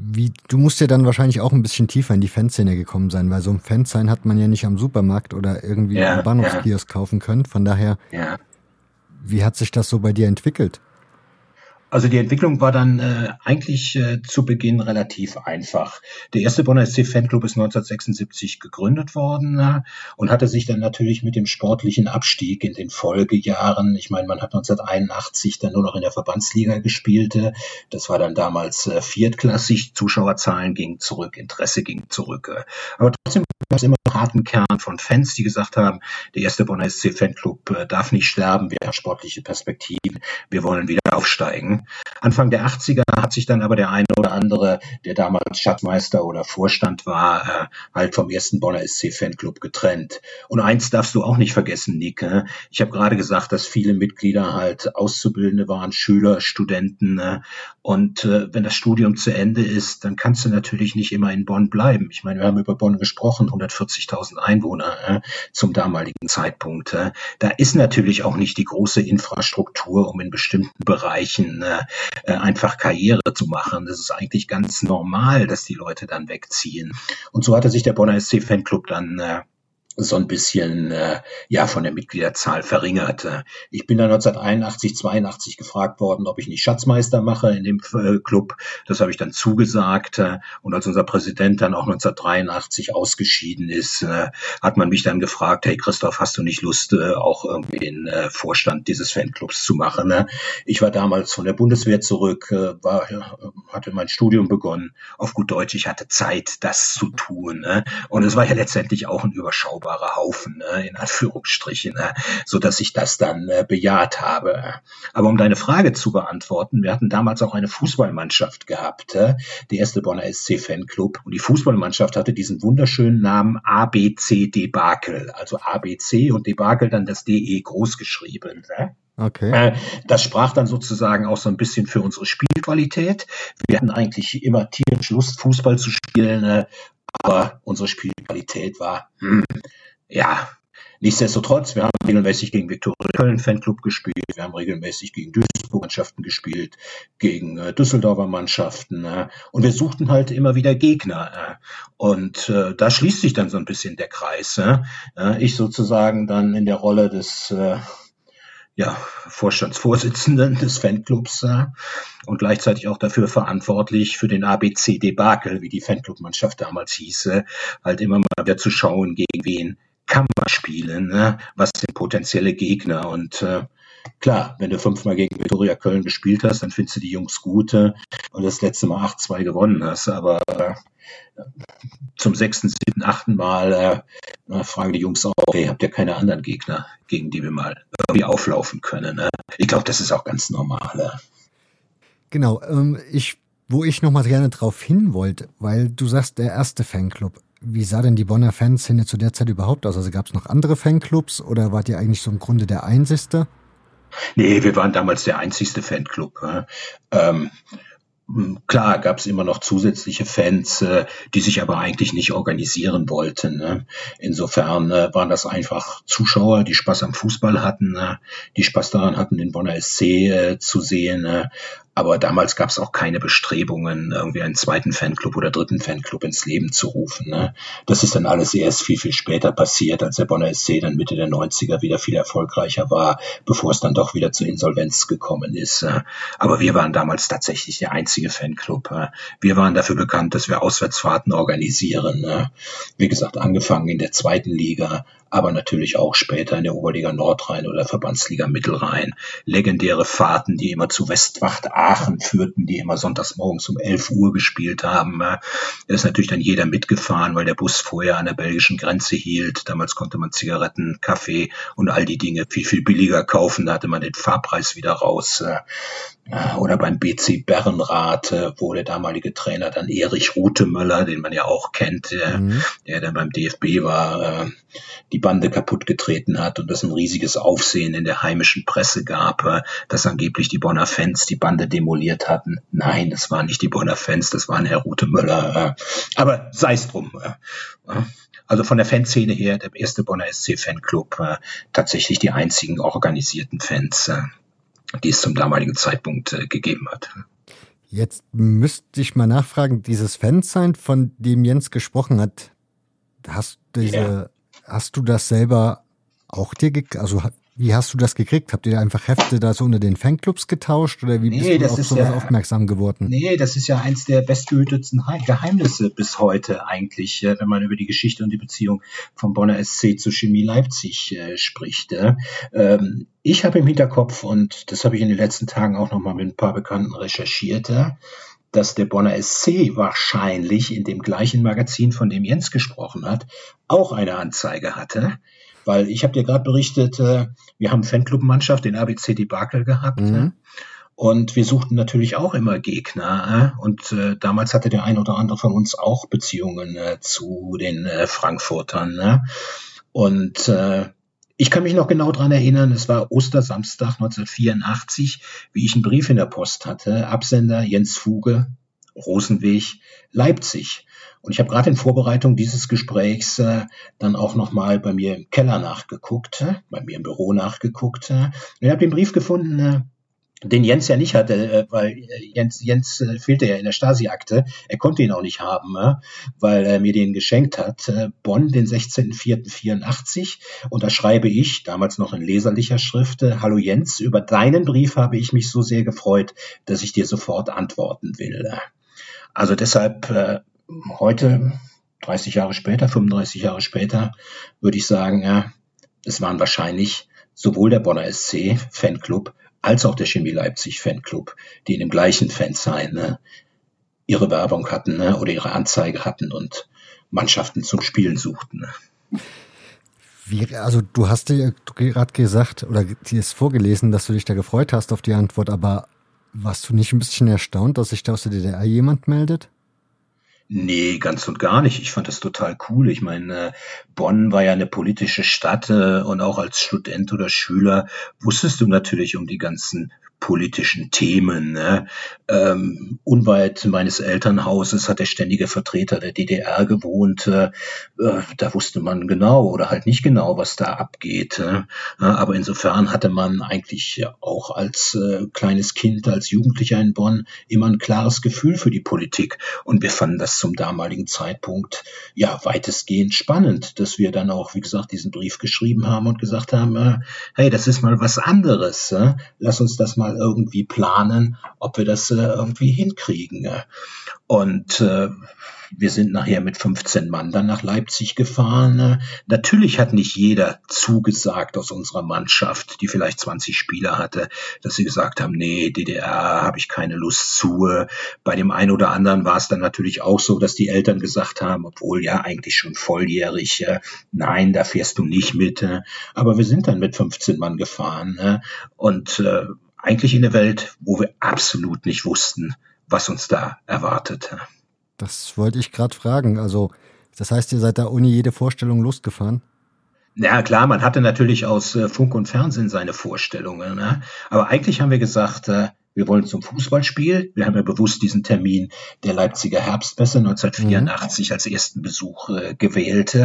wie, du musst ja dann wahrscheinlich auch ein bisschen tiefer in die Fanszene gekommen sein, weil so ein Fansign hat man ja nicht am Supermarkt oder irgendwie ja, am Bahnhofskiosk ja. kaufen können. Von daher, ja. wie hat sich das so bei dir entwickelt? Also die Entwicklung war dann äh, eigentlich äh, zu Beginn relativ einfach. Der erste Bonner SC Fanclub ist 1976 gegründet worden äh, und hatte sich dann natürlich mit dem sportlichen Abstieg in den Folgejahren, ich meine, man hat 1981 dann nur noch in der Verbandsliga gespielt, äh, das war dann damals äh, viertklassig, Zuschauerzahlen gingen zurück, Interesse ging zurück. Äh, aber trotzdem gab es immer harten Kern von Fans, die gesagt haben, der erste Bonner SC Fanclub äh, darf nicht sterben, wir haben sportliche Perspektiven, wir wollen wieder aufsteigen. Anfang der 80er hat sich dann aber der eine oder andere, der damals Schatzmeister oder Vorstand war, äh, halt vom ersten Bonner SC Fanclub getrennt. Und eins darfst du auch nicht vergessen, Nick. Ich habe gerade gesagt, dass viele Mitglieder halt Auszubildende waren, Schüler, Studenten. Äh? Und äh, wenn das Studium zu Ende ist, dann kannst du natürlich nicht immer in Bonn bleiben. Ich meine, wir haben über Bonn gesprochen, 140.000 Einwohner äh, zum damaligen Zeitpunkt. Äh. Da ist natürlich auch nicht die große Infrastruktur, um in bestimmten Bereichen äh, äh, einfach Karriere zu machen. Das ist eigentlich ganz normal, dass die Leute dann wegziehen. Und so hatte sich der Bonner SC Fanclub dann äh, so ein bisschen äh, ja von der Mitgliederzahl verringert. Ich bin dann 1981, 82 gefragt worden, ob ich nicht Schatzmeister mache in dem äh, Club. Das habe ich dann zugesagt. Und als unser Präsident dann auch 1983 ausgeschieden ist, äh, hat man mich dann gefragt, hey Christoph, hast du nicht Lust, äh, auch irgendwie den äh, Vorstand dieses Fanclubs zu machen? Ne? Ich war damals von der Bundeswehr zurück, äh, war, äh, hatte mein Studium begonnen. Auf gut Deutsch, ich hatte Zeit, das zu tun. Ne? Und es war ja letztendlich auch ein überschaubarer überschaubarer Haufen, ne, in Anführungsstrichen, ne, so dass ich das dann äh, bejaht habe. Aber um deine Frage zu beantworten, wir hatten damals auch eine Fußballmannschaft gehabt, äh, der erste Bonner SC Fanclub. Und die Fußballmannschaft hatte diesen wunderschönen Namen ABC Debakel, also ABC und Debakel dann das DE groß geschrieben. Ne? Okay. Äh, das sprach dann sozusagen auch so ein bisschen für unsere Spielqualität. Wir hatten eigentlich immer tierisch Lust, Fußball zu spielen, äh, aber unsere Spielqualität war, hm, ja, nichtsdestotrotz, wir haben regelmäßig gegen Viktoria Köln Fanclub gespielt, wir haben regelmäßig gegen Duisburg Mannschaften gespielt, gegen äh, Düsseldorfer Mannschaften äh, und wir suchten halt immer wieder Gegner. Äh, und äh, da schließt sich dann so ein bisschen der Kreis. Äh, ich sozusagen dann in der Rolle des äh, ja, Vorstandsvorsitzenden des Fanclubs äh, und gleichzeitig auch dafür verantwortlich für den ABC-Debakel, wie die Fanclubmannschaft damals hieße, halt immer mal wieder zu schauen, gegen wen kann man spielen, ne? was sind potenzielle Gegner und äh, Klar, wenn du fünfmal gegen Viktoria Köln gespielt hast, dann findest du die Jungs gut und das letzte Mal 8-2 gewonnen hast. Aber äh, zum sechsten, siebten, achten Mal äh, fragen die Jungs auch, hey, habt ihr keine anderen Gegner, gegen die wir mal irgendwie auflaufen können? Ne? Ich glaube, das ist auch ganz normal. Ne? Genau, ähm, ich, wo ich noch mal gerne drauf hin wollte, weil du sagst, der erste Fanclub. Wie sah denn die Bonner Fanszene zu der Zeit überhaupt aus? Also gab es noch andere Fanclubs oder wart ihr eigentlich so im Grunde der einzigste? Nee, wir waren damals der einzigste Fanclub. Ähm, Klar gab es immer noch zusätzliche Fans, äh, die sich aber eigentlich nicht organisieren wollten. Ne? Insofern äh, waren das einfach Zuschauer, die Spaß am Fußball hatten, äh, die Spaß daran hatten, den Bonner SC äh, zu sehen. Aber damals gab es auch keine Bestrebungen, irgendwie einen zweiten Fanclub oder dritten Fanclub ins Leben zu rufen. Ne? Das ist dann alles erst viel, viel später passiert, als der Bonner SC dann Mitte der 90er wieder viel erfolgreicher war, bevor es dann doch wieder zur Insolvenz gekommen ist. Aber wir waren damals tatsächlich der einzige Fanclub. Wir waren dafür bekannt, dass wir Auswärtsfahrten organisieren. Wie gesagt, angefangen in der zweiten Liga, aber natürlich auch später in der Oberliga Nordrhein oder Verbandsliga Mittelrhein. Legendäre Fahrten, die immer zu Westwacht Aachen führten, die immer sonntags morgens um 11 Uhr gespielt haben. Da ist natürlich dann jeder mitgefahren, weil der Bus vorher an der belgischen Grenze hielt. Damals konnte man Zigaretten, Kaffee und all die Dinge viel, viel billiger kaufen. Da hatte man den Fahrpreis wieder raus. Äh, oder beim BC Bernrath, wo der damalige Trainer dann Erich Rutemöller, den man ja auch kennt, mhm. der dann beim DFB war, äh, die Bande kaputt getreten hat und es ein riesiges Aufsehen in der heimischen Presse gab, äh, dass angeblich die Bonner Fans die Bande demoliert hatten. Nein, das waren nicht die Bonner Fans, das waren Herr Rutemöller. Aber sei es drum. Also von der Fanszene her, der erste Bonner SC Fanclub, tatsächlich die einzigen organisierten Fans die es zum damaligen Zeitpunkt äh, gegeben hat. Jetzt müsste ich mal nachfragen, dieses Fansign, von dem Jens gesprochen hat, hast, diese, yeah. hast du das selber auch dir, also wie hast du das gekriegt? Habt ihr einfach Hefte da so unter den Fanclubs getauscht oder wie nee, bist du auf sowas ja, aufmerksam geworden? Nee, das ist ja eins der bestgehütetsten Geheimnisse bis heute eigentlich, wenn man über die Geschichte und die Beziehung vom Bonner SC zu Chemie Leipzig äh, spricht. Ähm, ich habe im Hinterkopf, und das habe ich in den letzten Tagen auch nochmal mit ein paar Bekannten recherchiert, dass der Bonner SC wahrscheinlich in dem gleichen Magazin, von dem Jens gesprochen hat, auch eine Anzeige hatte weil ich habe dir gerade berichtet, äh, wir haben Fanclub-Mannschaft, den ABC Debakel gehabt. Mhm. Und wir suchten natürlich auch immer Gegner. Äh, und äh, damals hatte der ein oder andere von uns auch Beziehungen äh, zu den äh, Frankfurtern. Ne? Und äh, ich kann mich noch genau dran erinnern, es war Ostersamstag 1984, wie ich einen Brief in der Post hatte. Absender Jens Fuge, Rosenweg, Leipzig. Und ich habe gerade in Vorbereitung dieses Gesprächs äh, dann auch nochmal bei mir im Keller nachgeguckt, äh, bei mir im Büro nachgeguckt. Äh, und ich habe den Brief gefunden, äh, den Jens ja nicht hatte, äh, weil äh, Jens, Jens äh, fehlte ja in der Stasi-Akte. Er konnte ihn auch nicht haben, weil er mir den geschenkt hat. Bonn, den 16.04.84. Und da schreibe ich, damals noch in leserlicher Schrift, Hallo Jens, über deinen Brief habe ich mich so sehr gefreut, dass ich dir sofort antworten will. Also deshalb äh, heute, 30 Jahre später, 35 Jahre später, würde ich sagen, ja, es waren wahrscheinlich sowohl der Bonner SC Fanclub als auch der Chemie Leipzig Fanclub, die in dem gleichen Fansign ne, ihre Werbung hatten ne, oder ihre Anzeige hatten und Mannschaften zum Spielen suchten. Ne. Wie, also du hast dir gerade gesagt oder dir ist vorgelesen, dass du dich da gefreut hast auf die Antwort, aber warst du nicht ein bisschen erstaunt, dass sich da aus der DDR jemand meldet? Nee, ganz und gar nicht. Ich fand das total cool. Ich meine, Bonn war ja eine politische Stadt äh, und auch als Student oder Schüler wusstest du natürlich um die ganzen politischen Themen. Ne? Ähm, unweit meines Elternhauses hat der ständige Vertreter der DDR gewohnt. Äh, äh, da wusste man genau oder halt nicht genau, was da abgeht. Äh? Aber insofern hatte man eigentlich auch als äh, kleines Kind, als Jugendlicher in Bonn immer ein klares Gefühl für die Politik. Und wir fanden das zum damaligen Zeitpunkt ja weitestgehend spannend, dass wir dann auch, wie gesagt, diesen Brief geschrieben haben und gesagt haben, äh, hey, das ist mal was anderes. Äh? Lass uns das mal irgendwie planen, ob wir das äh, irgendwie hinkriegen. Und äh, wir sind nachher mit 15 Mann dann nach Leipzig gefahren. Natürlich hat nicht jeder zugesagt aus unserer Mannschaft, die vielleicht 20 Spieler hatte, dass sie gesagt haben, nee, DDR habe ich keine Lust zu. Bei dem einen oder anderen war es dann natürlich auch so, dass die Eltern gesagt haben, obwohl ja eigentlich schon volljährig, nein, da fährst du nicht mit. Aber wir sind dann mit 15 Mann gefahren und äh, eigentlich in eine Welt, wo wir absolut nicht wussten, was uns da erwartet. Das wollte ich gerade fragen. Also, das heißt, ihr seid da ohne jede Vorstellung losgefahren? Ja, klar, man hatte natürlich aus äh, Funk und Fernsehen seine Vorstellungen. Ne? Aber eigentlich haben wir gesagt, äh, wir wollen zum Fußballspiel. Wir haben ja bewusst diesen Termin der Leipziger Herbstmesse 1984 mhm. als ersten Besuch äh, gewählt.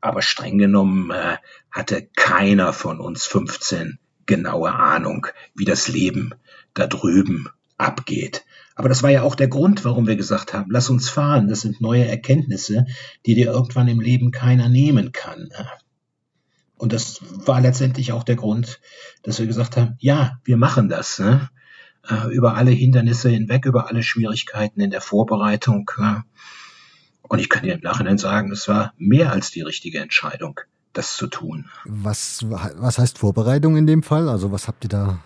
Aber streng genommen äh, hatte keiner von uns 15 genaue Ahnung, wie das Leben da drüben abgeht. Aber das war ja auch der Grund, warum wir gesagt haben, lass uns fahren. Das sind neue Erkenntnisse, die dir irgendwann im Leben keiner nehmen kann. Und das war letztendlich auch der Grund, dass wir gesagt haben, ja, wir machen das. Ne? Äh, über alle Hindernisse hinweg, über alle Schwierigkeiten in der Vorbereitung. Und ich kann dir im Nachhinein sagen, es war mehr als die richtige Entscheidung, das zu tun. Was, was heißt Vorbereitung in dem Fall? Also was habt ihr da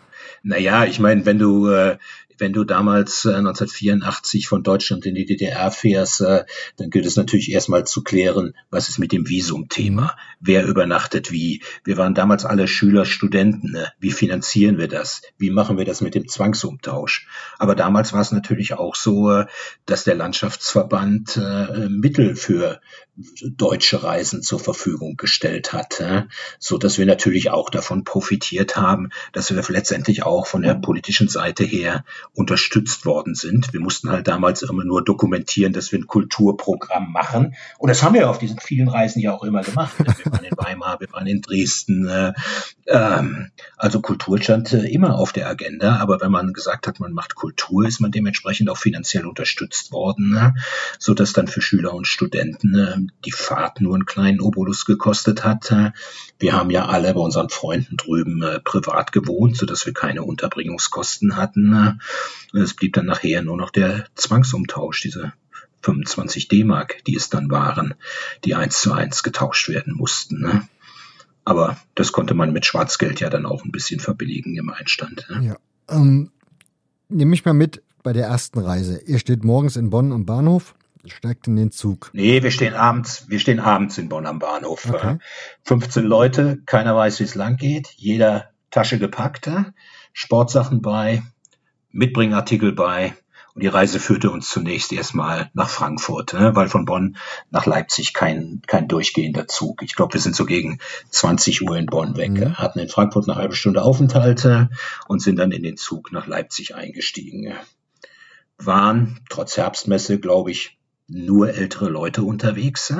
naja, ich meine, wenn du äh, wenn du damals äh, 1984 von Deutschland in die DDR fährst, äh, dann gilt es natürlich erstmal zu klären, was ist mit dem Visumthema? Wer übernachtet wie? Wir waren damals alle Schüler, Studenten. Ne? Wie finanzieren wir das? Wie machen wir das mit dem Zwangsumtausch? Aber damals war es natürlich auch so, äh, dass der Landschaftsverband äh, Mittel für deutsche Reisen zur Verfügung gestellt hat, äh, so dass wir natürlich auch davon profitiert haben, dass wir letztendlich auch von der politischen Seite her unterstützt worden sind. Wir mussten halt damals immer nur dokumentieren, dass wir ein Kulturprogramm machen. Und das haben wir auf diesen vielen Reisen ja auch immer gemacht. Wir waren in Weimar, wir waren in Dresden. Äh, ähm, also Kultur stand äh, immer auf der Agenda. Aber wenn man gesagt hat, man macht Kultur, ist man dementsprechend auch finanziell unterstützt worden, ne? so dass dann für Schüler und Studenten äh, die Fahrt nur einen kleinen Obolus gekostet hat. Wir haben ja alle bei unseren Freunden drüben privat gewohnt, so dass wir keine Unterbringungskosten hatten. Ne? Es blieb dann nachher nur noch der Zwangsumtausch, diese 25 D-Mark, die es dann waren, die eins zu eins getauscht werden mussten. Ne? Aber das konnte man mit Schwarzgeld ja dann auch ein bisschen verbilligen im Einstand. Ne? Ja. Ähm, nehme mich mal mit bei der ersten Reise. Ihr steht morgens in Bonn am Bahnhof, steigt in den Zug. Nee, wir stehen abends, wir stehen abends in Bonn am Bahnhof. Okay. 15 Leute, keiner weiß, wie es lang geht, jeder Tasche gepackt, Sportsachen bei, Mitbringartikel bei. Und die Reise führte uns zunächst erstmal nach Frankfurt, ne, weil von Bonn nach Leipzig kein, kein durchgehender Zug. Ich glaube, wir sind so gegen 20 Uhr in Bonn weg. Mhm. Hatten in Frankfurt eine halbe Stunde Aufenthalte und sind dann in den Zug nach Leipzig eingestiegen. Waren trotz Herbstmesse, glaube ich, nur ältere Leute unterwegs.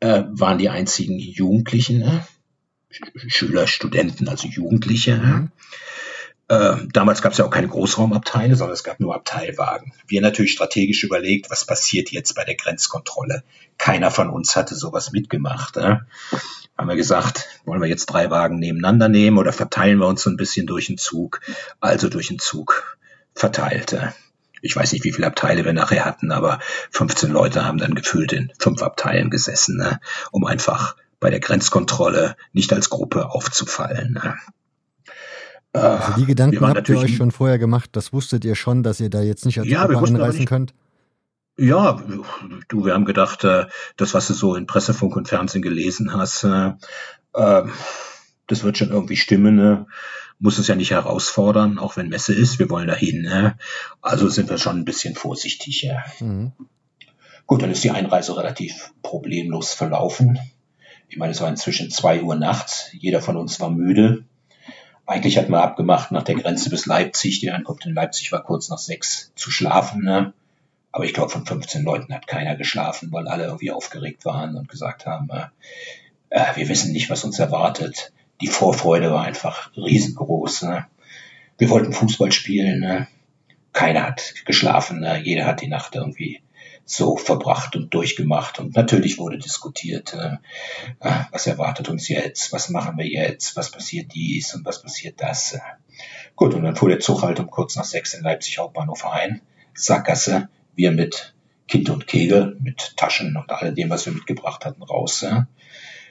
Äh, waren die einzigen Jugendlichen, äh, Schüler, Studenten, also Jugendliche. Mhm. Äh, damals gab es ja auch keine Großraumabteile, sondern es gab nur Abteilwagen. Wir natürlich strategisch überlegt, was passiert jetzt bei der Grenzkontrolle. Keiner von uns hatte sowas mitgemacht. Äh? Haben wir gesagt, wollen wir jetzt drei Wagen nebeneinander nehmen oder verteilen wir uns so ein bisschen durch den Zug? Also durch den Zug verteilte. Ich weiß nicht, wie viele Abteile wir nachher hatten, aber 15 Leute haben dann gefühlt in fünf Abteilen gesessen, ne? um einfach bei der Grenzkontrolle nicht als Gruppe aufzufallen. Ne? Also die Gedanken habt ihr euch schon vorher gemacht, das wusstet ihr schon, dass ihr da jetzt nicht als ja, Gruppe anreisen könnt? Ja, du, wir haben gedacht, äh, das, was du so in Pressefunk und Fernsehen gelesen hast, äh, ähm, das wird schon irgendwie stimmen. Ne? Muss es ja nicht herausfordern, auch wenn Messe ist, wir wollen dahin. Ne? Also sind wir schon ein bisschen vorsichtig. Ja. Mhm. Gut, dann ist die Einreise relativ problemlos verlaufen. Ich meine, es war inzwischen zwei Uhr nachts, jeder von uns war müde. Eigentlich hat man abgemacht, nach der Grenze bis Leipzig, die Ankunft in Leipzig war kurz nach sechs, zu schlafen. Ne? Aber ich glaube, von 15 Leuten hat keiner geschlafen, weil alle irgendwie aufgeregt waren und gesagt haben, äh, äh, wir wissen nicht, was uns erwartet. Die Vorfreude war einfach riesengroß. Ne? Wir wollten Fußball spielen. Ne? Keiner hat geschlafen. Ne? Jeder hat die Nacht irgendwie so verbracht und durchgemacht. Und natürlich wurde diskutiert, äh, äh, was erwartet uns jetzt, was machen wir jetzt, was passiert dies und was passiert das. Gut, und dann fuhr der Zug halt um kurz nach sechs in Leipzig Hauptbahnhof ein. Sackgasse, wir mit Kind und Kegel, mit Taschen und all dem, was wir mitgebracht hatten, raus.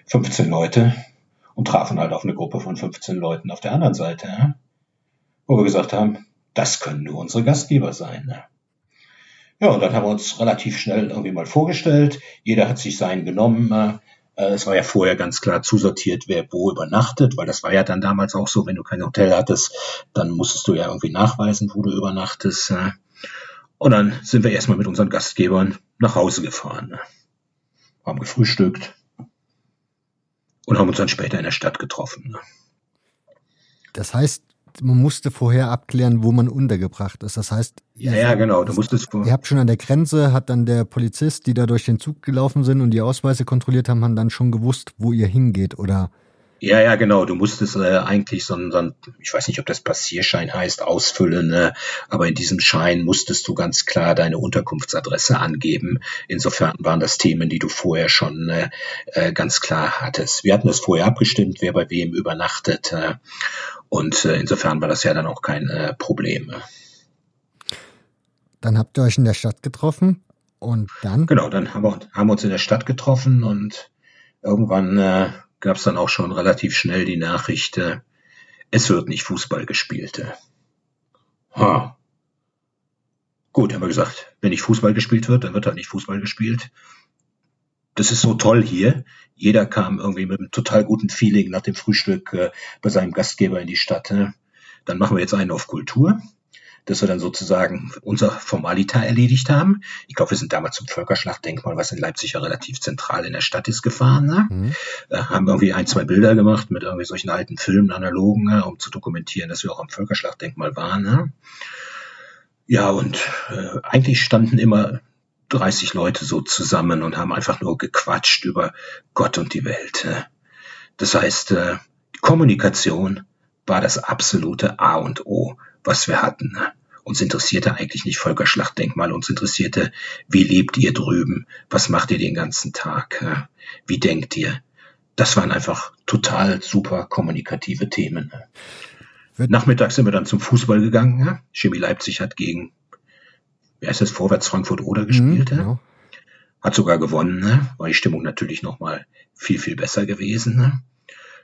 15 Leute und trafen halt auf eine Gruppe von 15 Leuten auf der anderen Seite, wo wir gesagt haben, das können nur unsere Gastgeber sein. Ja, und dann haben wir uns relativ schnell irgendwie mal vorgestellt. Jeder hat sich seinen genommen. Äh, es war ja vorher ganz klar zusortiert, wer wo übernachtet, weil das war ja dann damals auch so, wenn du kein Hotel hattest, dann musstest du ja irgendwie nachweisen, wo du übernachtest. Äh. Und dann sind wir erstmal mit unseren Gastgebern nach Hause gefahren. Haben gefrühstückt und haben uns dann später in der Stadt getroffen. Ne? Das heißt, man musste vorher abklären, wo man untergebracht ist. Das heißt, ja, ja, genau. Du musstest ihr habt schon an der Grenze, hat dann der Polizist, die da durch den Zug gelaufen sind und die Ausweise kontrolliert haben, haben dann schon gewusst, wo ihr hingeht, oder? Ja, ja, genau. Du musstest äh, eigentlich so ein, so ein, ich weiß nicht, ob das Passierschein heißt, ausfüllen, ne? aber in diesem Schein musstest du ganz klar deine Unterkunftsadresse angeben. Insofern waren das Themen, die du vorher schon äh, äh ganz klar hattest. Wir hatten das vorher abgestimmt, wer bei wem übernachtet. Äh, und äh, insofern war das ja dann auch kein äh, Problem. Dann habt ihr euch in der Stadt getroffen und dann? Genau, dann haben wir, haben wir uns in der Stadt getroffen und irgendwann äh, gab es dann auch schon relativ schnell die Nachricht, äh, es wird nicht Fußball gespielt. Äh. Ha. Gut, haben wir gesagt, wenn nicht Fußball gespielt wird, dann wird halt nicht Fußball gespielt das ist so toll hier. Jeder kam irgendwie mit einem total guten Feeling nach dem Frühstück äh, bei seinem Gastgeber in die Stadt. Ne? Dann machen wir jetzt einen auf Kultur, dass wir dann sozusagen unser Formalita erledigt haben. Ich glaube, wir sind damals zum Völkerschlachtdenkmal, was in Leipzig ja relativ zentral in der Stadt ist, gefahren. Ne? Mhm. Äh, haben irgendwie ein, zwei Bilder gemacht mit irgendwie solchen alten Filmen, analogen, ne? um zu dokumentieren, dass wir auch am Völkerschlachtdenkmal waren. Ne? Ja, und äh, eigentlich standen immer 30 Leute so zusammen und haben einfach nur gequatscht über Gott und die Welt. Das heißt, äh, Kommunikation war das absolute A und O, was wir hatten. Uns interessierte eigentlich nicht Völkerschlachtdenkmal, uns interessierte, wie lebt ihr drüben, was macht ihr den ganzen Tag, wie denkt ihr. Das waren einfach total super kommunikative Themen. Nachmittags sind wir dann zum Fußball gegangen. Chemie Leipzig hat gegen wie heißt das, Vorwärts Frankfurt Oder gespielt. Mhm, genau. Hat sogar gewonnen, ne? war die Stimmung natürlich nochmal viel, viel besser gewesen. Ne?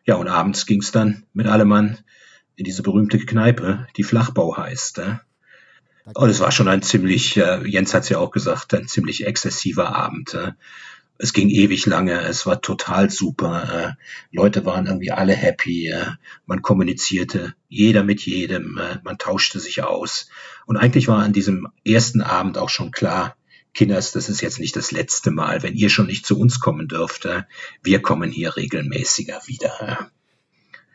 Ja, und abends ging's dann mit Allemann in diese berühmte Kneipe, die Flachbau heißt. Ne? Und es war schon ein ziemlich, äh, Jens hat's ja auch gesagt, ein ziemlich exzessiver Abend. Äh. Es ging ewig lange, es war total super. Äh, Leute waren irgendwie alle happy, äh, man kommunizierte, jeder mit jedem, äh, man tauschte sich aus. Und eigentlich war an diesem ersten Abend auch schon klar, Kinders, das ist jetzt nicht das letzte Mal, wenn ihr schon nicht zu uns kommen dürft. Äh, wir kommen hier regelmäßiger wieder.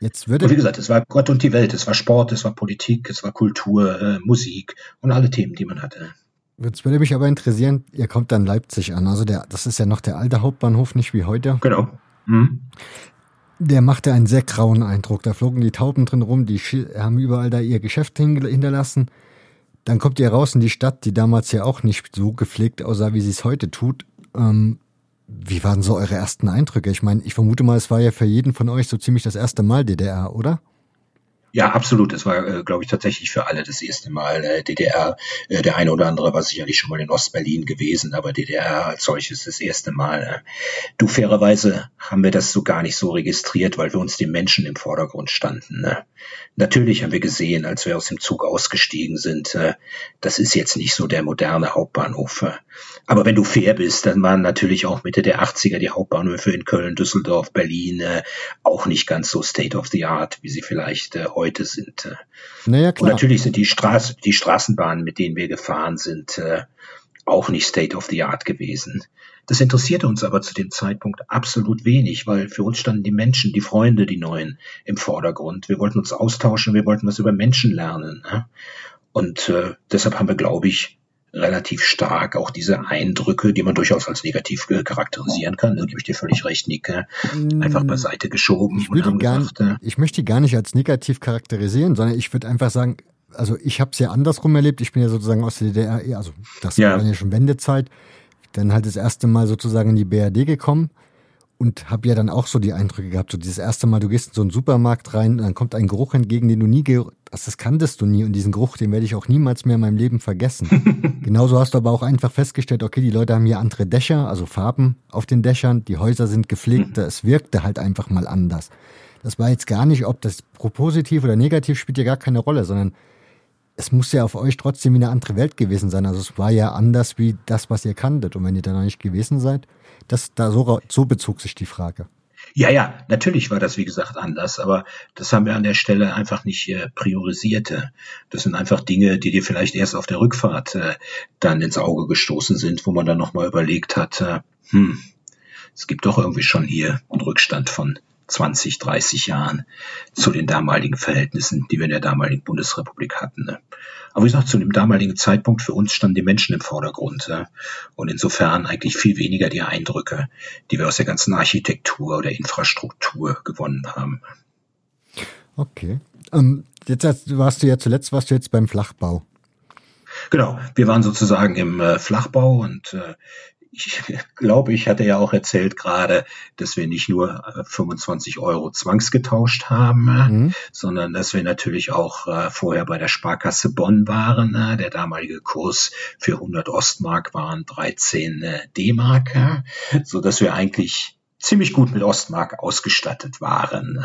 Jetzt würde und wie gesagt, es war Gott und die Welt, es war Sport, es war Politik, es war Kultur, äh, Musik und alle Themen, die man hatte. Jetzt würde mich aber interessieren, ihr kommt dann Leipzig an. Also der, das ist ja noch der alte Hauptbahnhof, nicht wie heute. Genau. Mhm. Der machte einen sehr grauen Eindruck. Da flogen die Tauben drin rum, die haben überall da ihr Geschäft hinterlassen. Dann kommt ihr raus in die Stadt, die damals ja auch nicht so gepflegt aussah, wie sie es heute tut. Ähm, wie waren so eure ersten Eindrücke? Ich meine, ich vermute mal, es war ja für jeden von euch so ziemlich das erste Mal DDR, oder? Ja, absolut. Es war, äh, glaube ich, tatsächlich für alle das erste Mal äh, DDR. Äh, der eine oder andere war sicherlich schon mal in Ostberlin gewesen, aber DDR als solches das erste Mal. Äh. Du, fairerweise haben wir das so gar nicht so registriert, weil wir uns die Menschen im Vordergrund standen. Ne? Natürlich haben wir gesehen, als wir aus dem Zug ausgestiegen sind, äh, das ist jetzt nicht so der moderne Hauptbahnhof. Aber wenn du fair bist, dann waren natürlich auch Mitte der 80er die Hauptbahnhöfe in Köln, Düsseldorf, Berlin äh, auch nicht ganz so state of the art, wie sie vielleicht äh, heute sind. Naja, klar. Und natürlich sind die, Straß, die Straßenbahnen, mit denen wir gefahren sind, auch nicht State of the Art gewesen. Das interessierte uns aber zu dem Zeitpunkt absolut wenig, weil für uns standen die Menschen, die Freunde, die Neuen im Vordergrund. Wir wollten uns austauschen, wir wollten was über Menschen lernen. Ne? Und äh, deshalb haben wir, glaube ich, relativ stark auch diese Eindrücke, die man durchaus als negativ charakterisieren kann. Da gebe ich dir völlig recht, Nick. Einfach beiseite geschoben. Ich, würde gar, gesagt, äh, ich möchte die gar nicht als negativ charakterisieren, sondern ich würde einfach sagen, also ich habe es ja andersrum erlebt. Ich bin ja sozusagen aus der DDR, also das ja. war ja schon Wendezeit. Dann halt das erste Mal sozusagen in die BRD gekommen und habe ja dann auch so die Eindrücke gehabt, so dieses erste Mal, du gehst in so einen Supermarkt rein und dann kommt ein Geruch entgegen, den du nie, das, das kanntest du nie und diesen Geruch, den werde ich auch niemals mehr in meinem Leben vergessen. Genauso hast du aber auch einfach festgestellt, okay, die Leute haben hier andere Dächer, also Farben auf den Dächern, die Häuser sind gepflegter, es wirkte halt einfach mal anders. Das war jetzt gar nicht, ob das positiv oder negativ spielt ja gar keine Rolle, sondern es muss ja auf euch trotzdem wie eine andere Welt gewesen sein. Also es war ja anders wie das, was ihr kanntet. Und wenn ihr da noch nicht gewesen seid, das, da so, so bezog sich die Frage. Ja, ja, natürlich war das, wie gesagt, anders, aber das haben wir an der Stelle einfach nicht äh, priorisiert. Das sind einfach Dinge, die dir vielleicht erst auf der Rückfahrt äh, dann ins Auge gestoßen sind, wo man dann nochmal überlegt hat, äh, hm, es gibt doch irgendwie schon hier einen Rückstand von 20, 30 Jahren zu den damaligen Verhältnissen, die wir in der damaligen Bundesrepublik hatten. Ne? Aber wie gesagt, zu dem damaligen Zeitpunkt für uns standen die Menschen im Vordergrund. Und insofern eigentlich viel weniger die Eindrücke, die wir aus der ganzen Architektur oder Infrastruktur gewonnen haben. Okay. Ähm, jetzt warst du ja zuletzt, warst du jetzt beim Flachbau. Genau, wir waren sozusagen im äh, Flachbau und äh, ich glaube, ich hatte ja auch erzählt gerade, dass wir nicht nur 25 äh, Euro zwangsgetauscht haben, äh, mhm. sondern dass wir natürlich auch äh, vorher bei der Sparkasse Bonn waren. Der damalige Kurs für 100 Ostmark waren 13 D-Mark, so dass wir eigentlich ziemlich gut mit Ostmark ausgestattet waren.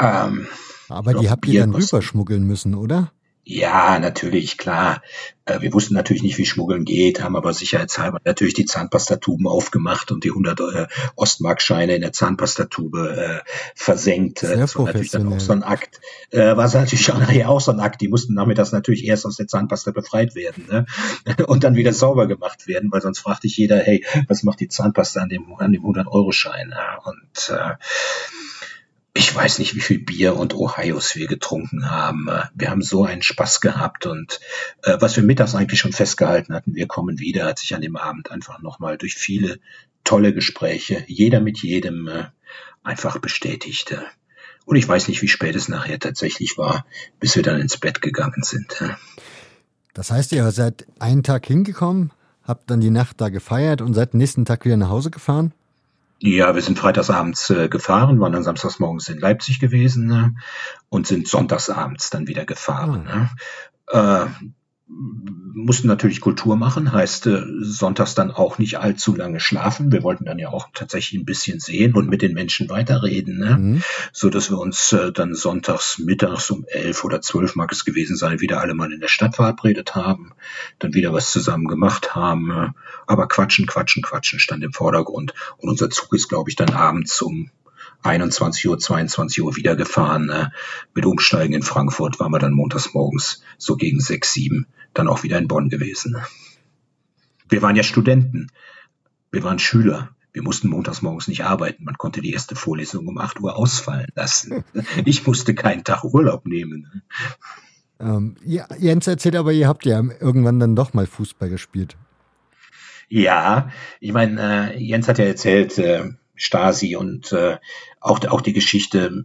Ähm, Aber die habt ihr dann rüberschmuggeln müssen, oder? Ja, natürlich, klar. Äh, wir wussten natürlich nicht, wie Schmuggeln geht, haben aber sicherheitshalber natürlich die Zahnpastatuben aufgemacht und die 100 äh, Ostmarkscheine in der Zahnpastatube äh, versenkt. Sehr das war natürlich dann auch so ein Akt. Äh, war natürlich auch so ein Akt. Die mussten nachmittags natürlich erst aus der Zahnpasta befreit werden ne? und dann wieder sauber gemacht werden, weil sonst fragte ich jeder, hey, was macht die Zahnpasta an dem, an dem 100-Euro-Schein? Ja? Und äh, ich weiß nicht, wie viel Bier und Ohios wir getrunken haben. Äh, wir haben so einen Spaß gehabt und äh, was wir mittags eigentlich schon festgehalten hatten, wir kommen wieder, hat sich an dem Abend einfach nochmal durch viele tolle Gespräche, jeder mit jedem äh, einfach bestätigte. Und ich weiß nicht, wie spät es nachher tatsächlich war, bis wir dann ins Bett gegangen sind. Das heißt, ihr seid einen Tag hingekommen, habt dann die Nacht da gefeiert und seid nächsten Tag wieder nach Hause gefahren? Ja, wir sind freitagsabends äh, gefahren, waren dann samstagsmorgens in Leipzig gewesen ne, und sind sonntagsabends dann wieder gefahren. Mhm. Ne. Äh, mussten natürlich Kultur machen, heißt äh, sonntags dann auch nicht allzu lange schlafen. Wir wollten dann ja auch tatsächlich ein bisschen sehen und mit den Menschen weiterreden, ne? Mhm. so dass wir uns äh, dann sonntags mittags um elf oder zwölf mag es gewesen sein, wieder alle mal in der Stadt verabredet haben, dann wieder was zusammen gemacht haben. Äh, aber quatschen, quatschen, quatschen stand im Vordergrund und unser Zug ist, glaube ich, dann abends um 21 Uhr, 22 Uhr wieder gefahren. Äh, mit Umsteigen in Frankfurt waren wir dann montags morgens so gegen 6, 7 dann auch wieder in Bonn gewesen. Wir waren ja Studenten. Wir waren Schüler. Wir mussten montags morgens nicht arbeiten. Man konnte die erste Vorlesung um 8 Uhr ausfallen lassen. Ich musste keinen Tag Urlaub nehmen. Ähm, ja, Jens erzählt aber, ihr habt ja irgendwann dann doch mal Fußball gespielt. Ja, ich meine, äh, Jens hat ja erzählt, äh, Stasi und äh, auch, auch die Geschichte,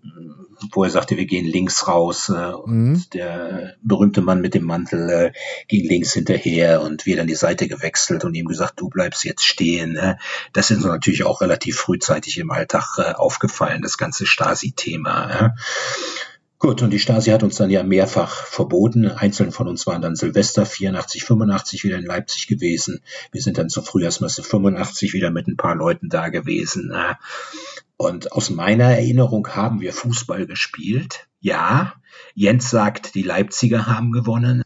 wo er sagte, wir gehen links raus äh, und mhm. der berühmte Mann mit dem Mantel äh, ging links hinterher und wir dann die Seite gewechselt und ihm gesagt, du bleibst jetzt stehen. Äh. Das ist uns natürlich auch relativ frühzeitig im Alltag äh, aufgefallen, das ganze Stasi-Thema. Äh. Gut, und die Stasi hat uns dann ja mehrfach verboten. Einzelne von uns waren dann Silvester 84, 85 wieder in Leipzig gewesen. Wir sind dann zur Frühjahrsmesse 85 wieder mit ein paar Leuten da gewesen. Und aus meiner Erinnerung haben wir Fußball gespielt. Ja, Jens sagt, die Leipziger haben gewonnen.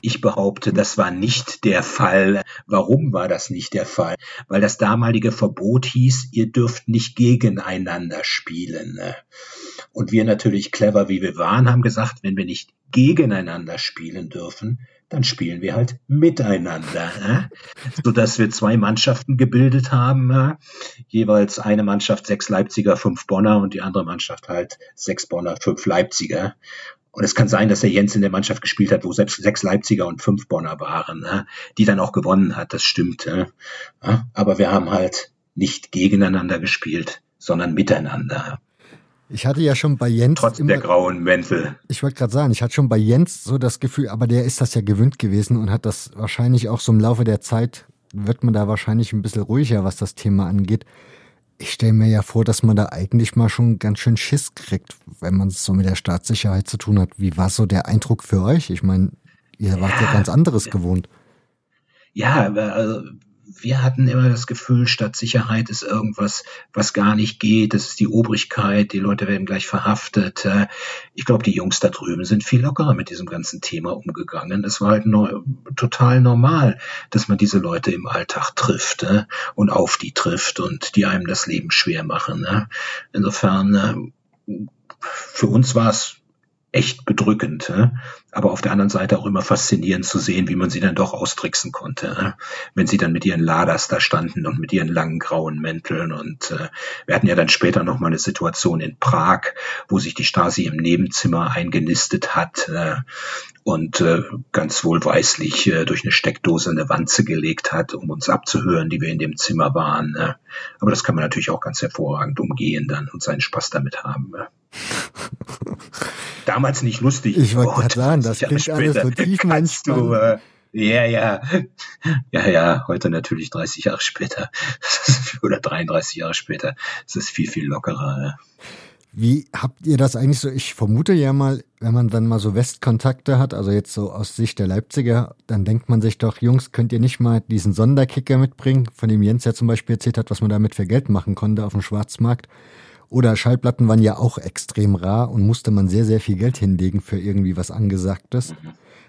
Ich behaupte, das war nicht der Fall. Warum war das nicht der Fall? Weil das damalige Verbot hieß, ihr dürft nicht gegeneinander spielen. Und wir natürlich clever wie wir waren, haben gesagt, wenn wir nicht gegeneinander spielen dürfen, dann spielen wir halt miteinander, äh? sodass wir zwei Mannschaften gebildet haben, äh? jeweils eine Mannschaft sechs Leipziger, fünf Bonner und die andere Mannschaft halt sechs Bonner, fünf Leipziger. Und es kann sein, dass der Jens in der Mannschaft gespielt hat, wo selbst sechs Leipziger und fünf Bonner waren, äh? die dann auch gewonnen hat, das stimmt. Aber wir haben halt nicht gegeneinander gespielt, sondern miteinander. Ich hatte ja schon bei Jens. Trotz immer, der grauen Mäntel. Ich wollte gerade sagen, ich hatte schon bei Jens so das Gefühl, aber der ist das ja gewöhnt gewesen und hat das wahrscheinlich auch so im Laufe der Zeit, wird man da wahrscheinlich ein bisschen ruhiger, was das Thema angeht. Ich stelle mir ja vor, dass man da eigentlich mal schon ganz schön Schiss kriegt, wenn man es so mit der Staatssicherheit zu tun hat. Wie war so der Eindruck für euch? Ich meine, ihr wart ja, ja ganz anderes gewohnt. Ja, also wir hatten immer das Gefühl, Stadtsicherheit ist irgendwas, was gar nicht geht. Das ist die Obrigkeit, die Leute werden gleich verhaftet. Äh, ich glaube, die Jungs da drüben sind viel lockerer mit diesem ganzen Thema umgegangen. Es war halt neu, total normal, dass man diese Leute im Alltag trifft äh, und auf die trifft und die einem das Leben schwer machen. Ne? Insofern, äh, für uns war es echt bedrückend, aber auf der anderen Seite auch immer faszinierend zu sehen, wie man sie dann doch austricksen konnte, wenn sie dann mit ihren Laders da standen und mit ihren langen grauen Mänteln und äh, wir hatten ja dann später noch mal eine Situation in Prag, wo sich die Stasi im Nebenzimmer eingenistet hat äh, und äh, ganz wohlweislich durch eine Steckdose eine Wanze gelegt hat, um uns abzuhören, die wir in dem Zimmer waren. aber das kann man natürlich auch ganz hervorragend umgehen dann und seinen Spaß damit haben. Damals nicht lustig. Ich wollte gerade sagen, das klingt alles so tief du, äh, Ja, ja. Ja, ja, heute natürlich 30 Jahre später. Oder 33 Jahre später. Es ist viel, viel lockerer. Wie habt ihr das eigentlich so? Ich vermute ja mal, wenn man dann mal so Westkontakte hat, also jetzt so aus Sicht der Leipziger, dann denkt man sich doch, Jungs, könnt ihr nicht mal diesen Sonderkicker mitbringen, von dem Jens ja zum Beispiel erzählt hat, was man damit für Geld machen konnte auf dem Schwarzmarkt. Oder Schallplatten waren ja auch extrem rar und musste man sehr, sehr viel Geld hinlegen für irgendwie was Angesagtes.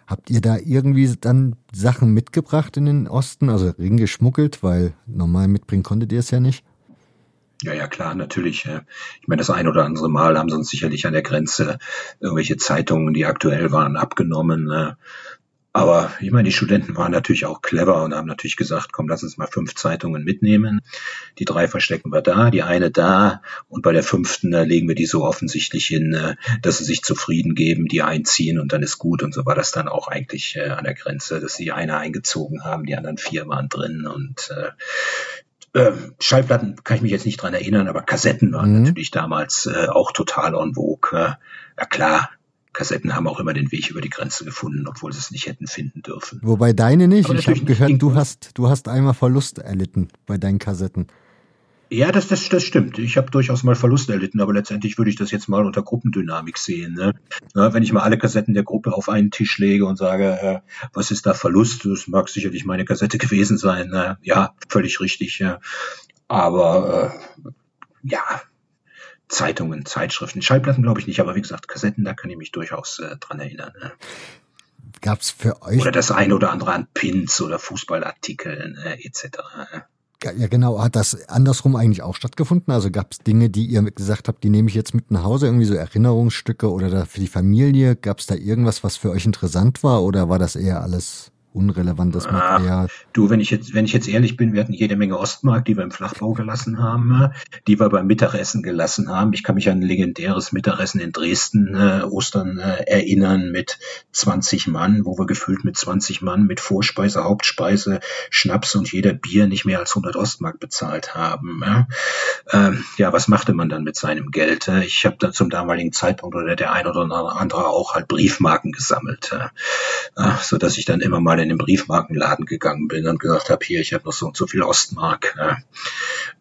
Habt ihr da irgendwie dann Sachen mitgebracht in den Osten, also Ring geschmuggelt, weil normal mitbringen konntet ihr es ja nicht? Ja, ja, klar, natürlich. Ich meine, das ein oder andere Mal haben sie uns sicherlich an der Grenze irgendwelche Zeitungen, die aktuell waren, abgenommen. Ne? Aber ich meine, die Studenten waren natürlich auch clever und haben natürlich gesagt, komm, lass uns mal fünf Zeitungen mitnehmen. Die drei verstecken wir da, die eine da und bei der fünften äh, legen wir die so offensichtlich hin, äh, dass sie sich zufrieden geben, die einziehen und dann ist gut. Und so war das dann auch eigentlich äh, an der Grenze, dass sie eine eingezogen haben, die anderen vier waren drin und äh, Schallplatten kann ich mich jetzt nicht dran erinnern, aber Kassetten waren mhm. natürlich damals äh, auch total en vogue. Äh, ja klar, Kassetten haben auch immer den Weg über die Grenze gefunden, obwohl sie es nicht hätten finden dürfen. Wobei deine nicht. Aber ich habe gehört, du hast, du hast einmal Verlust erlitten bei deinen Kassetten. Ja, das, das, das stimmt. Ich habe durchaus mal Verlust erlitten, aber letztendlich würde ich das jetzt mal unter Gruppendynamik sehen. Ne? Ja, wenn ich mal alle Kassetten der Gruppe auf einen Tisch lege und sage, äh, was ist da Verlust? Das mag sicherlich meine Kassette gewesen sein. Äh, ja, völlig richtig. Ja. Aber äh, ja, Zeitungen, Zeitschriften, Schallplatten glaube ich nicht, aber wie gesagt, Kassetten, da kann ich mich durchaus äh, dran erinnern. Ne? Gab es für euch. Oder das eine oder andere an Pins oder Fußballartikeln äh, etc. Ja, genau. Hat das andersrum eigentlich auch stattgefunden? Also gab es Dinge, die ihr gesagt habt, die nehme ich jetzt mit nach Hause, irgendwie so Erinnerungsstücke oder für die Familie? Gab es da irgendwas, was für euch interessant war oder war das eher alles unrelevantes Material. Ach, du, wenn ich jetzt, wenn ich jetzt ehrlich bin, wir hatten jede Menge Ostmark, die wir im Flachbau gelassen haben, die wir beim Mittagessen gelassen haben. Ich kann mich an ein legendäres Mittagessen in Dresden äh, Ostern äh, erinnern mit 20 Mann, wo wir gefühlt mit 20 Mann mit Vorspeise, Hauptspeise, Schnaps und jeder Bier nicht mehr als 100 Ostmark bezahlt haben. Ja, ähm, ja was machte man dann mit seinem Geld? Ich habe da zum damaligen Zeitpunkt oder der ein oder andere auch halt Briefmarken gesammelt, äh, so dass ich dann immer mal in den Briefmarkenladen gegangen bin und gesagt habe, hier, ich habe noch so und so viel Ostmark. Äh,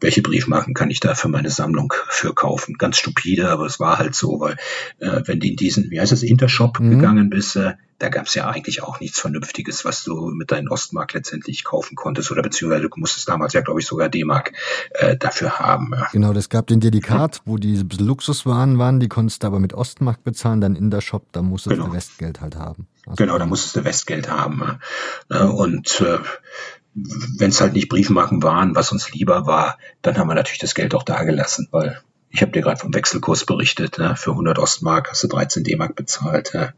welche Briefmarken kann ich da für meine Sammlung für kaufen? Ganz stupide, aber es war halt so, weil äh, wenn du in diesen, wie heißt das, Intershop mhm. gegangen bist, äh, da gab es ja eigentlich auch nichts Vernünftiges, was du mit deinen Ostmark letztendlich kaufen konntest oder beziehungsweise du musstest damals ja, glaube ich, sogar D-Mark äh, dafür haben. Ja. Genau, das gab den Dedikat, wo die Luxuswaren waren, die konntest du aber mit Ostmark bezahlen, dann in der Shop, da musstest genau. du Westgeld halt haben. Also genau, da musstest du Westgeld haben. Äh, und äh, wenn es halt nicht Briefmarken waren, was uns lieber war, dann haben wir natürlich das Geld auch da gelassen, weil ich habe dir gerade vom Wechselkurs berichtet. Ne? Für 100 Ostmark hast du 13 D-Mark bezahlt. Ne?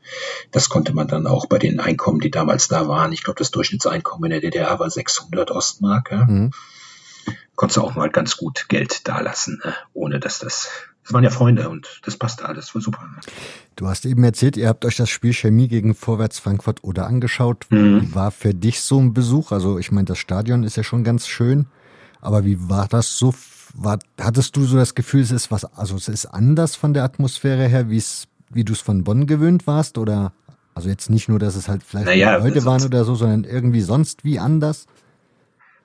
Das konnte man dann auch bei den Einkommen, die damals da waren. Ich glaube, das Durchschnittseinkommen in der DDR war 600 Ostmark. Ja? Mhm. Konntest du auch mal ganz gut Geld dalassen, ne? ohne dass das das waren ja Freunde und das passte alles, war super. Du hast eben erzählt, ihr habt euch das Spiel Chemie gegen Vorwärts Frankfurt oder angeschaut. Mhm. War für dich so ein Besuch? Also ich meine, das Stadion ist ja schon ganz schön, aber wie war das so? War, hattest du so das Gefühl, es ist was, also es ist anders von der Atmosphäre her, wie es, wie du es von Bonn gewöhnt warst? Oder also jetzt nicht nur, dass es halt vielleicht naja, Leute waren oder so, sondern irgendwie sonst wie anders?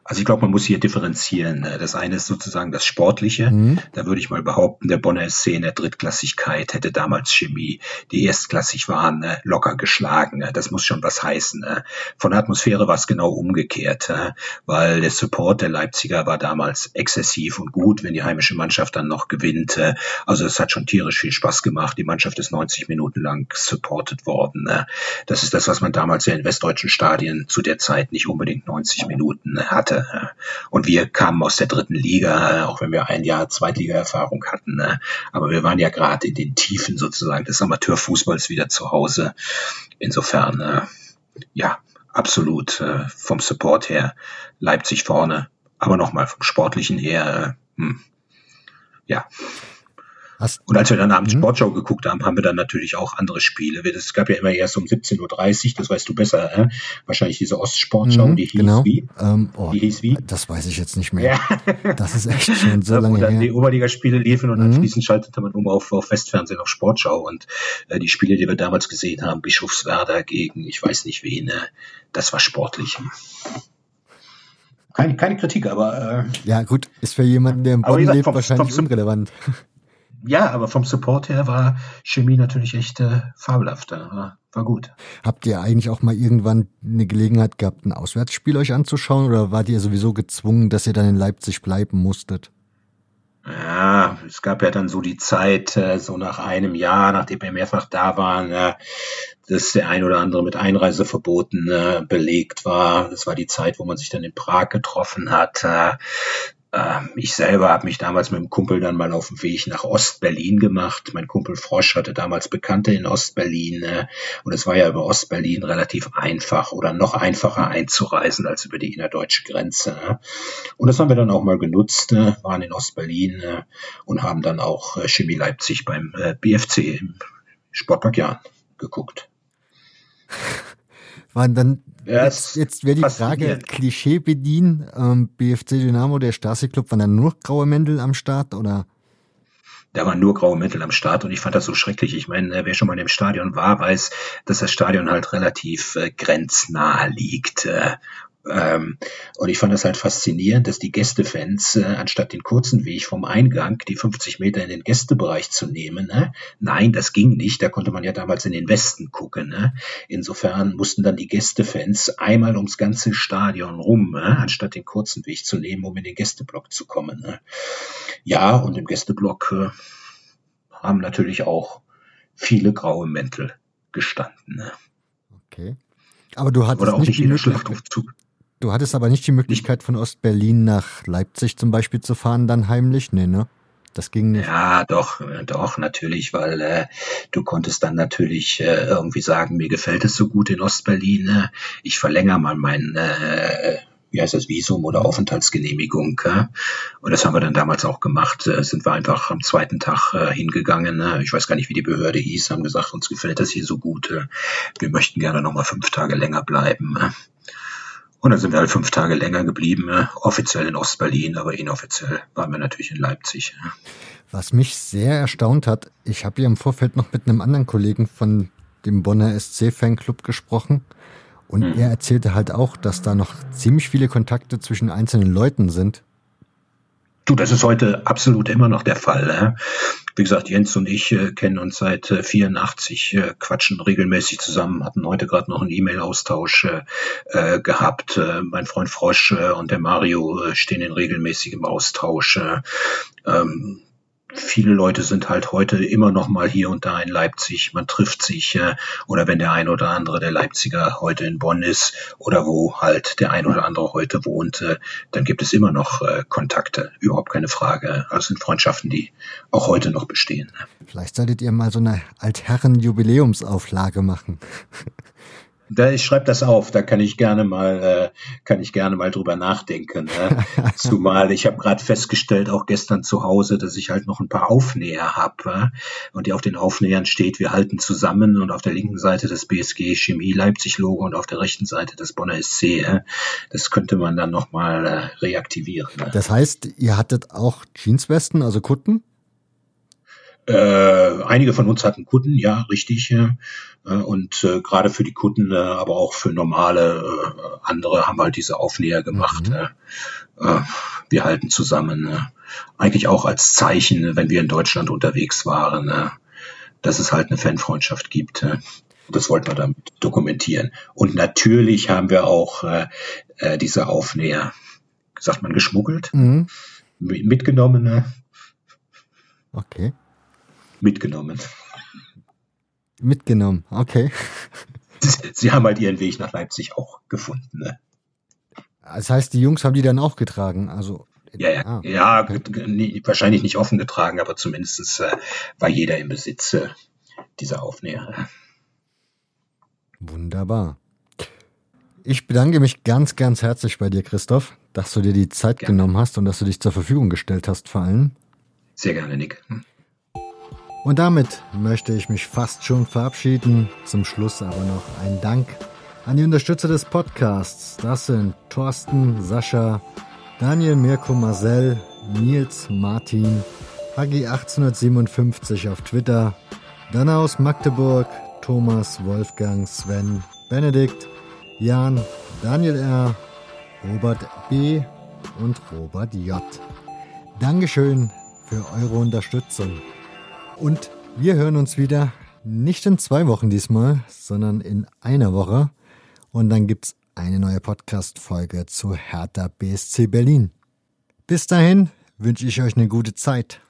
Also ich glaube, man muss hier differenzieren. Ne? Das eine ist sozusagen das Sportliche. Mhm. Da würde ich mal behaupten, der Bonner SC in der Drittklassigkeit hätte damals Chemie, die erstklassig waren, ne, locker geschlagen. Ne? Das muss schon was heißen. Von der Atmosphäre war es genau umgekehrt, weil der Support der Leipziger war damals exzessiv und gut, wenn die heimische Mannschaft dann noch gewinnt. Also es hat schon tierisch viel Spaß gemacht. Die Mannschaft ist 90 Minuten lang supported worden. Das ist das, was man damals ja in westdeutschen Stadien zu der Zeit nicht unbedingt 90 Minuten hatte. Und wir kamen aus der dritten Liga, auch wenn wir ein Jahr Zweitliga-Erfahrung hatten. Ne? Aber wir waren ja gerade in den Tiefen sozusagen des Amateurfußballs wieder zu Hause. Insofern, äh, ja, absolut äh, vom Support her Leipzig vorne. Aber nochmal vom Sportlichen her, äh, hm, ja, Hast und als wir dann abends mhm. Sportschau geguckt haben, haben wir dann natürlich auch andere Spiele. Es gab ja immer erst um 17.30 Uhr, das weißt du besser, äh? wahrscheinlich diese Ostsportschau, mhm, die hieß genau. wie? Ähm, oh, die hieß wie? Das weiß ich jetzt nicht mehr. Ja. Das ist echt schon so lange her. Die Oberligaspiele liefen und mhm. anschließend schaltete man um auf, auf Westfernsehen auf Sportschau und äh, die Spiele, die wir damals gesehen haben, Bischofswerder gegen ich weiß nicht wen, äh, das war sportlich. Keine, keine Kritik, aber äh, ja gut, ist für jemanden, der im Bonn lebt, wahrscheinlich vom, unrelevant ja, aber vom Support her war Chemie natürlich echt äh, fabelhafter. War, war gut. Habt ihr eigentlich auch mal irgendwann eine Gelegenheit gehabt, ein Auswärtsspiel euch anzuschauen oder wart ihr sowieso gezwungen, dass ihr dann in Leipzig bleiben musstet? Ja, es gab ja dann so die Zeit, äh, so nach einem Jahr, nachdem wir mehrfach da waren, äh, dass der ein oder andere mit Einreiseverboten äh, belegt war. Das war die Zeit, wo man sich dann in Prag getroffen hat. Ähm, ich selber habe mich damals mit dem Kumpel dann mal auf dem Weg nach Ostberlin gemacht. Mein Kumpel Frosch hatte damals Bekannte in Ostberlin äh, und es war ja über Ostberlin relativ einfach oder noch einfacher einzureisen als über die innerdeutsche Grenze. Ne? Und das haben wir dann auch mal genutzt, äh, waren in Ostberlin äh, und haben dann auch Chemie Leipzig beim BFC im Sportpark Jahn geguckt. Waren dann ja, jetzt, jetzt wäre die Frage, Klischee bedienen, ähm, BFC Dynamo, der Stasi-Club, waren da nur graue Mäntel am Start oder? Da waren nur graue Mäntel am Start und ich fand das so schrecklich. Ich meine, wer schon mal im Stadion war, weiß, dass das Stadion halt relativ äh, grenznah liegt. Äh, ähm, und ich fand das halt faszinierend, dass die Gästefans, äh, anstatt den kurzen Weg vom Eingang, die 50 Meter in den Gästebereich zu nehmen, ne? nein, das ging nicht, da konnte man ja damals in den Westen gucken. Ne? Insofern mussten dann die Gästefans einmal ums ganze Stadion rum, ne? anstatt den kurzen Weg zu nehmen, um in den Gästeblock zu kommen. Ne? Ja, und im Gästeblock äh, haben natürlich auch viele graue Mäntel gestanden. Ne? Okay. Aber du hattest Oder auch nicht, nicht jeder Schlachtaufzug. Du hattest aber nicht die Möglichkeit, von Ostberlin nach Leipzig zum Beispiel zu fahren, dann heimlich? Nee, ne? Das ging nicht. Ja, doch, äh, doch, natürlich, weil äh, du konntest dann natürlich äh, irgendwie sagen, mir gefällt es so gut in Ostberlin, ne? ich verlängere mal mein, äh, wie heißt das, Visum oder Aufenthaltsgenehmigung. Äh? Und das haben wir dann damals auch gemacht. Äh, sind wir einfach am zweiten Tag äh, hingegangen. Ne? Ich weiß gar nicht, wie die Behörde hieß, haben gesagt, uns gefällt das hier so gut. Äh, wir möchten gerne noch mal fünf Tage länger bleiben. Äh? Und dann sind wir halt fünf Tage länger geblieben, offiziell in Ostberlin, aber inoffiziell waren wir natürlich in Leipzig. Was mich sehr erstaunt hat, ich habe ja im Vorfeld noch mit einem anderen Kollegen von dem Bonner SC Fanclub gesprochen und mhm. er erzählte halt auch, dass da noch ziemlich viele Kontakte zwischen einzelnen Leuten sind. Du, das ist heute absolut immer noch der Fall. Äh? Wie gesagt, Jens und ich äh, kennen uns seit äh, 84, äh, quatschen regelmäßig zusammen, hatten heute gerade noch einen E-Mail-Austausch äh, äh, gehabt. Äh, mein Freund Frosch äh, und der Mario stehen in regelmäßigem Austausch. Äh, ähm, viele Leute sind halt heute immer noch mal hier und da in Leipzig. Man trifft sich äh, oder wenn der ein oder andere der Leipziger heute in Bonn ist oder wo halt der ein oder andere heute wohnt, äh, dann gibt es immer noch äh, Kontakte. Überhaupt keine Frage. Also sind Freundschaften, die auch heute noch bestehen. Vielleicht solltet ihr mal so eine Altherren-Jubiläumsauflage machen. Da, ich schreibe das auf, da kann ich gerne mal, äh, kann ich gerne mal drüber nachdenken. Ne? Zumal ich habe gerade festgestellt, auch gestern zu Hause, dass ich halt noch ein paar Aufnäher habe. Äh? Und die auf den Aufnähern steht, wir halten zusammen und auf der linken Seite das BSG Chemie Leipzig Logo und auf der rechten Seite das Bonner SC. Äh? Das könnte man dann nochmal äh, reaktivieren. Ne? Das heißt, ihr hattet auch Jeanswesten, also Kutten? Äh, einige von uns hatten Kutten, ja, richtig. Äh, und äh, gerade für die Kutten, äh, aber auch für normale äh, andere haben halt diese Aufnäher gemacht. Mhm. Wir halten zusammen. Eigentlich auch als Zeichen, wenn wir in Deutschland unterwegs waren, dass es halt eine Fanfreundschaft gibt. Das wollten wir damit dokumentieren. Und natürlich haben wir auch diese Aufnäher, sagt man, geschmuggelt, mhm. mitgenommen. Ne? Okay mitgenommen. Mitgenommen, okay. Sie haben halt ihren Weg nach Leipzig auch gefunden. Ne? Das heißt, die Jungs haben die dann auch getragen, also. Ja, ja, ah, ja okay. wahrscheinlich nicht offen getragen, aber zumindest äh, war jeder im Besitz äh, dieser Aufnäher. Wunderbar. Ich bedanke mich ganz, ganz herzlich bei dir, Christoph, dass du dir die Zeit gerne. genommen hast und dass du dich zur Verfügung gestellt hast, vor allem. Sehr gerne, Nick. Hm. Und damit möchte ich mich fast schon verabschieden. Zum Schluss aber noch ein Dank an die Unterstützer des Podcasts. Das sind Thorsten, Sascha, Daniel, Mirko, Marcel, Nils, Martin, Hagi 1857 auf Twitter, dann aus Magdeburg, Thomas, Wolfgang, Sven, Benedikt, Jan, Daniel R., Robert B. und Robert J. Dankeschön für eure Unterstützung. Und wir hören uns wieder nicht in zwei Wochen diesmal, sondern in einer Woche. Und dann gibt's eine neue Podcast-Folge zu Hertha BSC Berlin. Bis dahin wünsche ich euch eine gute Zeit.